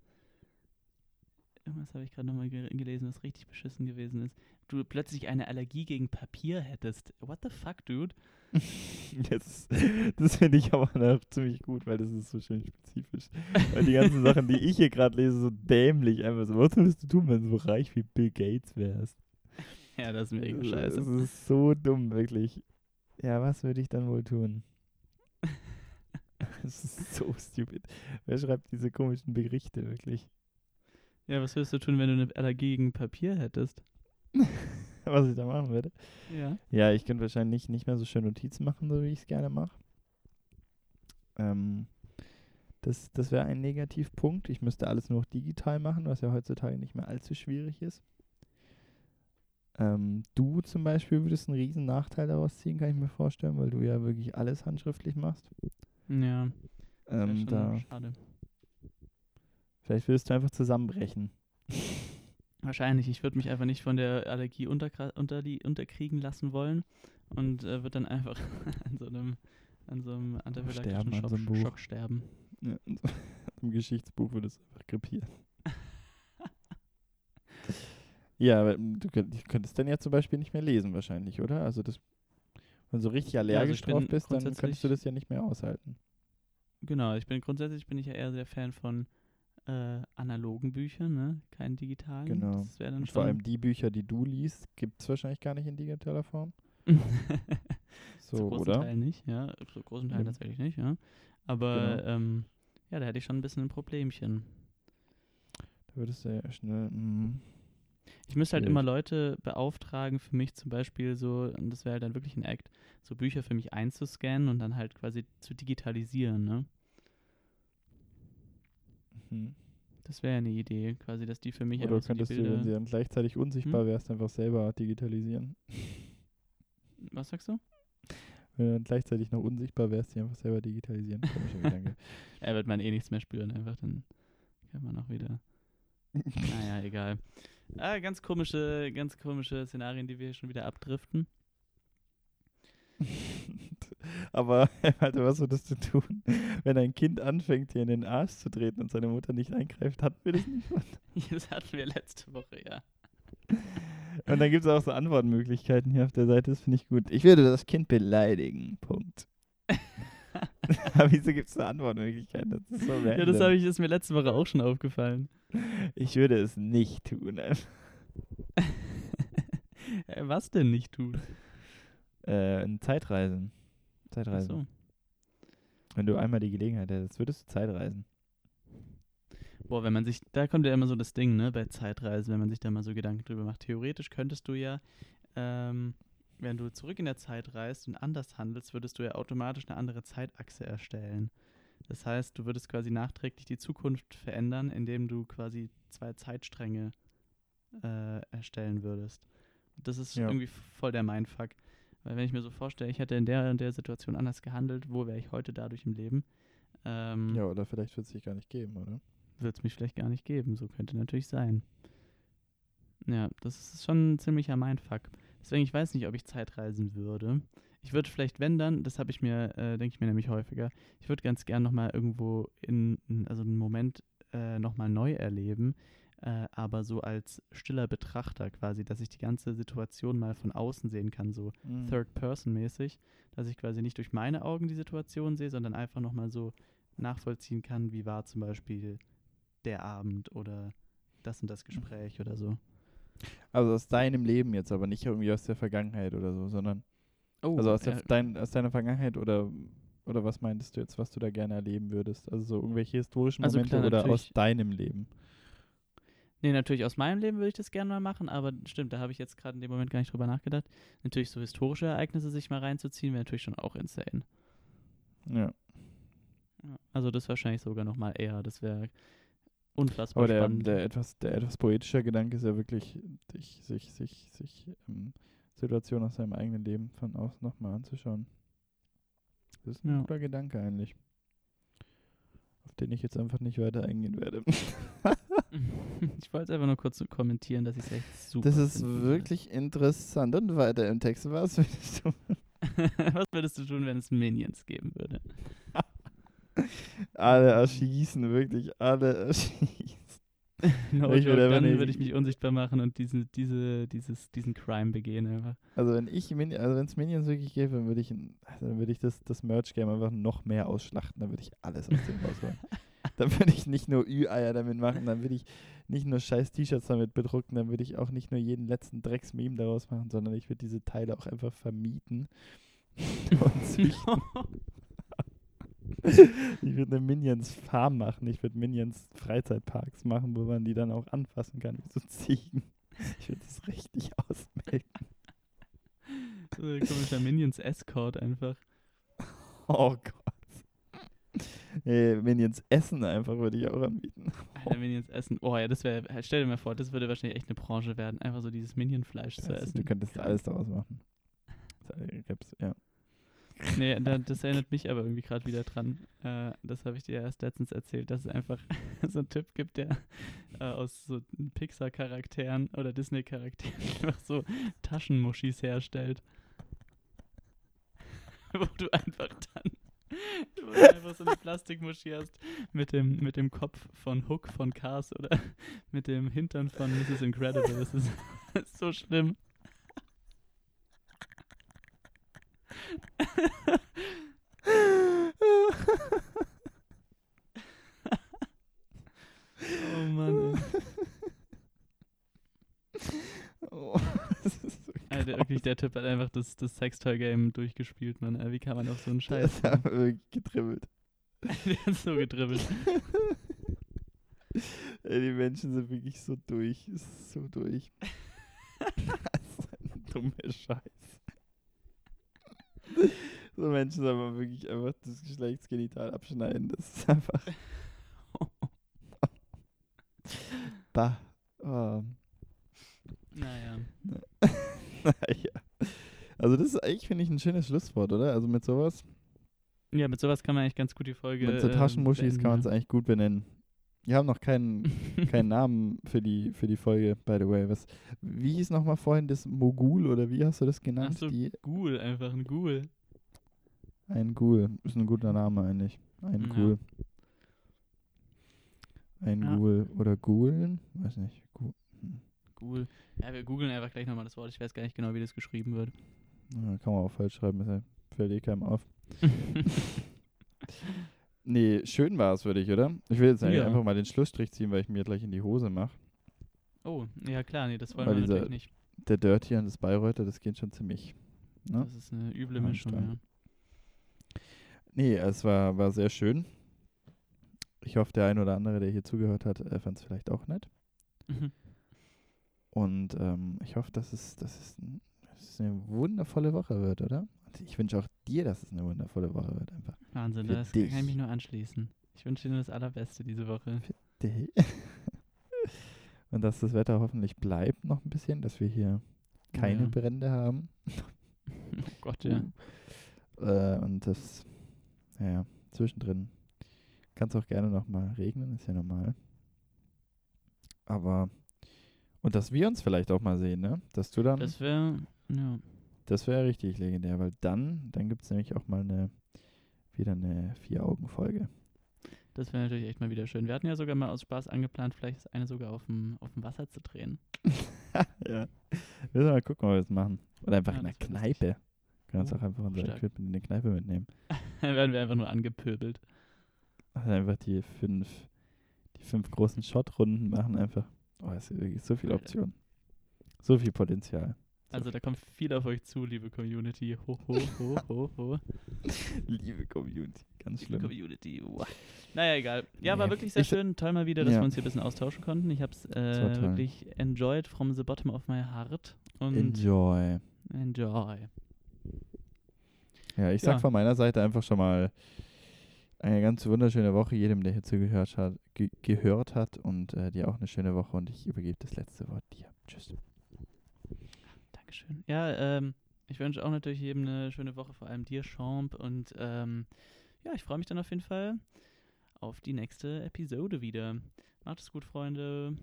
Irgendwas habe ich gerade nochmal ge gelesen, was richtig beschissen gewesen ist. Du plötzlich eine Allergie gegen Papier hättest. What the fuck, dude? Jetzt, das finde ich aber noch ziemlich gut, weil das ist so schön spezifisch. Weil die ganzen Sachen, die ich hier gerade lese, so dämlich einfach so, was würdest du tun, wenn du so reich wie Bill Gates wärst? Ja, das ist mega Das scheiße. ist so dumm, wirklich. Ja, was würde ich dann wohl tun? Das ist so stupid. Wer schreibt diese komischen Berichte, wirklich? Ja, was würdest du tun, wenn du eine Allergie gegen Papier hättest? Was ich da machen würde? Ja. Ja, ich könnte wahrscheinlich nicht mehr so schön Notizen machen, so wie ich es gerne mache. Ähm, das das wäre ein Negativpunkt. Ich müsste alles nur noch digital machen, was ja heutzutage nicht mehr allzu schwierig ist. Ähm, du zum Beispiel würdest einen riesen Nachteil daraus ziehen, kann ich mir vorstellen, weil du ja wirklich alles handschriftlich machst. Ja, Ähm, da, schade. vielleicht würdest du einfach zusammenbrechen. Wahrscheinlich. Ich würde mich einfach nicht von der Allergie unterkra- unter die, unterkriegen lassen wollen und äh, würde dann einfach an so einem, an so einem anaphylaktischen Sterben an Schock, so einem. Schock sterben. Ja, so Im Geschichtsbuch würdest du einfach krepieren. Ja, aber du könnt, könntest dann ja zum Beispiel nicht mehr lesen wahrscheinlich, oder? Also das, wenn du so richtig also allergisch ich bin drauf bist, dann könntest du das ja nicht mehr aushalten. Genau, ich bin grundsätzlich bin ich ja eher sehr Fan von äh, analogen Büchern, ne? Kein digitalen. Genau. Das dann Und vor allem die Bücher, die du liest, gibt es wahrscheinlich gar nicht in digitaler Form. So, Zu großen oder? Teilen nicht, ja. Zu großen Teilen Ja. tatsächlich nicht, ja. Aber Genau. ähm, ja, da hätte ich schon ein bisschen ein Problemchen. Da würdest du ja schnell. mm, Ich müsste halt Schwierig. immer Leute beauftragen, für mich zum Beispiel so, und das wäre halt dann wirklich ein Act, so Bücher für mich einzuscannen und dann halt quasi zu digitalisieren, ne? mhm. Das wäre ja eine Idee, quasi, dass die für mich Oder so könntest du, wenn sie dann gleichzeitig unsichtbar Hm? wärst, einfach selber digitalisieren. Was sagst du? Wenn du dann gleichzeitig noch unsichtbar wärst, die einfach selber digitalisieren. Er wird man eh nichts mehr spüren, einfach dann kann man auch wieder. Naja, egal. Ah, ganz komische, ganz komische Szenarien, die wir hier schon wieder abdriften. Aber warte, was würdest du tun, wenn ein Kind anfängt, dir in den Arsch zu treten und seine Mutter nicht eingreift? Hatten wir das nicht? Das hatten wir letzte Woche, ja. Und dann gibt es auch so Antwortmöglichkeiten hier auf der Seite, das finde ich gut. Ich würde das Kind beleidigen. Punkt. Aber wieso gibt es da Antwortmöglichkeiten? Das ist so Ja, das ich, ist mir letzte Woche auch schon aufgefallen. Ich würde es nicht tun. Was denn nicht tun? Äh, ein Zeitreisen. Zeitreisen. so. Wenn du einmal die Gelegenheit hättest, würdest du Zeitreisen. Boah, wenn man sich, da kommt ja immer so das Ding, ne, bei Zeitreisen, wenn man sich da mal so Gedanken drüber macht. Theoretisch könntest du ja, ähm, wenn du zurück in der Zeit reist und anders handelst, würdest du ja automatisch eine andere Zeitachse erstellen. Das heißt, du würdest quasi nachträglich die Zukunft verändern, indem du quasi zwei Zeitstränge äh, erstellen würdest. Das ist Ja. irgendwie voll der Mindfuck. Weil wenn ich mir so vorstelle, ich hätte in der und der Situation anders gehandelt, wo wäre ich heute dadurch im Leben? Ähm, Ja, oder vielleicht wird es sich gar nicht geben, oder? wird es mich vielleicht gar nicht geben. So könnte natürlich sein. Ja, das ist schon ein ziemlicher Mindfuck. Deswegen, ich weiß nicht, ob ich Zeitreisen würde. Ich würde vielleicht, wenn dann, das habe ich mir, äh, denke ich mir nämlich häufiger, ich würde ganz gern nochmal irgendwo in, also einen Moment äh, nochmal neu erleben, äh, aber so als stiller Betrachter quasi, dass ich die ganze Situation mal von außen sehen kann, so Mhm. Third-Person-mäßig, dass ich quasi nicht durch meine Augen die Situation sehe, sondern einfach nochmal so nachvollziehen kann, wie war zum Beispiel der Abend oder das und das Gespräch oder so. Also aus deinem Leben jetzt, aber nicht irgendwie aus der Vergangenheit oder so, sondern also aus, der, dein, aus deiner Vergangenheit oder oder was meintest du jetzt, was du da gerne erleben würdest? Also so irgendwelche historischen Also Momente klar, oder aus deinem Leben? nee, natürlich aus meinem Leben würde ich das gerne mal machen, aber stimmt, da habe ich jetzt gerade in dem Moment gar nicht drüber nachgedacht. Natürlich so historische Ereignisse sich mal reinzuziehen, wäre natürlich schon auch insane. Ja. Ja, Also das wahrscheinlich sogar nochmal eher, das wäre unfassbar Aber der, spannend. der etwas, der etwas poetische Gedanke ist ja wirklich, sich, sich, sich, sich ähm, Situationen aus seinem eigenen Leben von außen nochmal anzuschauen. Das ist ein Ja. guter Gedanke eigentlich. Auf den ich jetzt einfach nicht weiter eingehen werde. ich wollte einfach nur kurz kommentieren, dass ich es echt super Das ist wirklich interessant. Und weiter im Text. Was würdest du? Was würdest du tun, wenn es Minions geben würde? Alle erschießen, wirklich alle erschießen. No Ich joke, dann würde ich mich unsichtbar machen und diese, diese, dieses, diesen Crime begehen einfach. Also wenn ich Min also wenn es Minions wirklich gäbe, dann würde ich, also dann würde ich das, das Merch-Game einfach noch mehr ausschlachten. Dann würde ich alles aus dem rausholen. Dann würde ich nicht nur Ü-Eier damit machen, dann würde ich nicht nur scheiß T-Shirts damit bedrucken, dann würde ich auch nicht nur jeden letzten Drecks-Meme daraus machen, sondern ich würde diese Teile auch einfach vermieten und züchten. Ich würde eine Minions-Farm machen. Ich würde Minions-Freizeitparks machen, wo man die dann auch anfassen kann, wie so Ziegen. Ich würde das richtig ausmelden. so ein komischer Minions Escort einfach. Oh Gott. Nee, Minions Essen einfach würde ich auch anbieten. Alter, Minions essen. Oh ja, das wäre, stell dir mal vor, das würde wahrscheinlich echt eine Branche werden, einfach so dieses Minion-Fleisch zu essen. du könntest alles daraus machen. Ja. Nee, da, das erinnert mich aber irgendwie gerade wieder dran. Äh, das habe ich dir erst letztens erzählt, dass es einfach so einen Typ gibt, der äh, aus so Pixar-Charakteren oder Disney-Charakteren einfach so Taschenmuschis herstellt. Wo du einfach dann wo du einfach so eine Plastikmuschi hast mit dem, mit dem Kopf von Hook von Cars oder mit dem Hintern von Mrs. Incredible. Das ist so schlimm. Oh Mann, oh, das ist so Alter, wirklich, der Typ hat einfach das, das Sextoy-Game durchgespielt, Mann. Wie kann man auf so einen Der Scheiß? ist aber wirklich getribbelt. der hat so gedribbelt. Ey, die Menschen sind wirklich so durch. So durch. das ist ein dummer Scheiß. So Menschen soll man wirklich einfach das Geschlechtsgenital abschneiden. Das ist einfach. Bah. Oh. Naja. naja. Also das ist eigentlich, finde ich, ein schönes Schlusswort, oder? Also mit sowas, Ja, mit sowas kann man eigentlich ganz gut die Folge. mit so äh, Taschenmuschis kann man es eigentlich gut benennen. Wir haben noch keinen, keinen Namen für die, für die Folge, by the way. Was, wie hieß nochmal vorhin das Mogul oder wie hast du das genannt? Ach so, die, Ghoul, einfach ein Ghoul. Ein Ghoul. Ist ein guter Name eigentlich. Ein Ja. Ghoul. Ein Ja. Ghoul. Oder Ghoulen? Weiß nicht. Gu hm. Cool. Ja, wir googeln einfach gleich nochmal das Wort. Ich weiß gar nicht genau, wie das geschrieben wird. Ja, kann man auch falsch schreiben. Das fällt eh keinem auf. Nee, schön war es für dich, oder? Ich will jetzt Ja. einfach mal den Schlussstrich ziehen, weil ich mir gleich in die Hose mache. oh, ja klar, nee, das wollen Weil wir natürlich nicht. Der Dirty und das Bayreuther, das geht schon ziemlich. Ne? Das ist eine üble Mischung, ja. Nee, es war, war sehr schön. Ich hoffe, der ein oder andere, der hier zugehört hat, äh, fand es vielleicht auch nett. Mhm. Und ähm, ich hoffe, dass es, dass, es, dass es eine wundervolle Woche wird, oder? Und ich wünsche auch dir, dass es eine wundervolle Woche wird, einfach. Wahnsinn, Für das kann ich dich. mich nur anschließen. Ich wünsche dir nur das Allerbeste diese Woche. Dä- Und dass das Wetter hoffentlich bleibt noch ein bisschen, dass wir hier keine Ja. Brände haben. Oh Gott, ja. Äh, und das, ja, zwischendrin kann es auch gerne noch mal regnen, ist ja normal. Aber, und dass wir uns vielleicht auch mal sehen, ne? Dass du dann, Das wäre, ja. Wäre richtig legendär, weil dann, dann gibt es nämlich auch mal eine, wieder eine Vier-Augen-Folge. Das wäre natürlich echt mal wieder schön. Wir hatten ja sogar mal aus Spaß angeplant, vielleicht ist eine sogar auf dem, auf dem Wasser zu drehen. ja. Wir sollen mal gucken, ob wir das machen. Oder einfach Ja, in der das. Kneipe. Können uns Oh, auch einfach unser stark. Equipment in die Kneipe mitnehmen. Dann werden wir einfach nur angepöbelt. Also einfach die fünf, die fünf großen Shot-Runden machen einfach. Oh, es ist wirklich so viel Alter. Option. So viel Potenzial. Also da kommt viel auf euch zu, liebe Community. Ho, ho, ho, ho, ho. Liebe Community, ganz Liebe schlimm. Community. Wow. Naja, egal. Ja, war Nee. wirklich sehr Ich- schön. Toll mal wieder, dass Ja. wir uns hier ein bisschen austauschen konnten. Ich habe es war äh, wirklich enjoyed from the bottom of my heart. Und Enjoy. enjoy. Ja, ich sag Ja. von meiner Seite einfach schon mal eine ganz wunderschöne Woche jedem, der hier zugehört hat, ge gehört hat und äh, dir auch eine schöne Woche und ich übergebe das letzte Wort dir. Tschüss. Dankeschön. Ja, ähm, ich wünsche auch natürlich jedem eine schöne Woche, vor allem dir, Champ. Und ähm, ja, ich freue mich dann auf jeden Fall auf die nächste Episode wieder. Macht es gut, Freunde.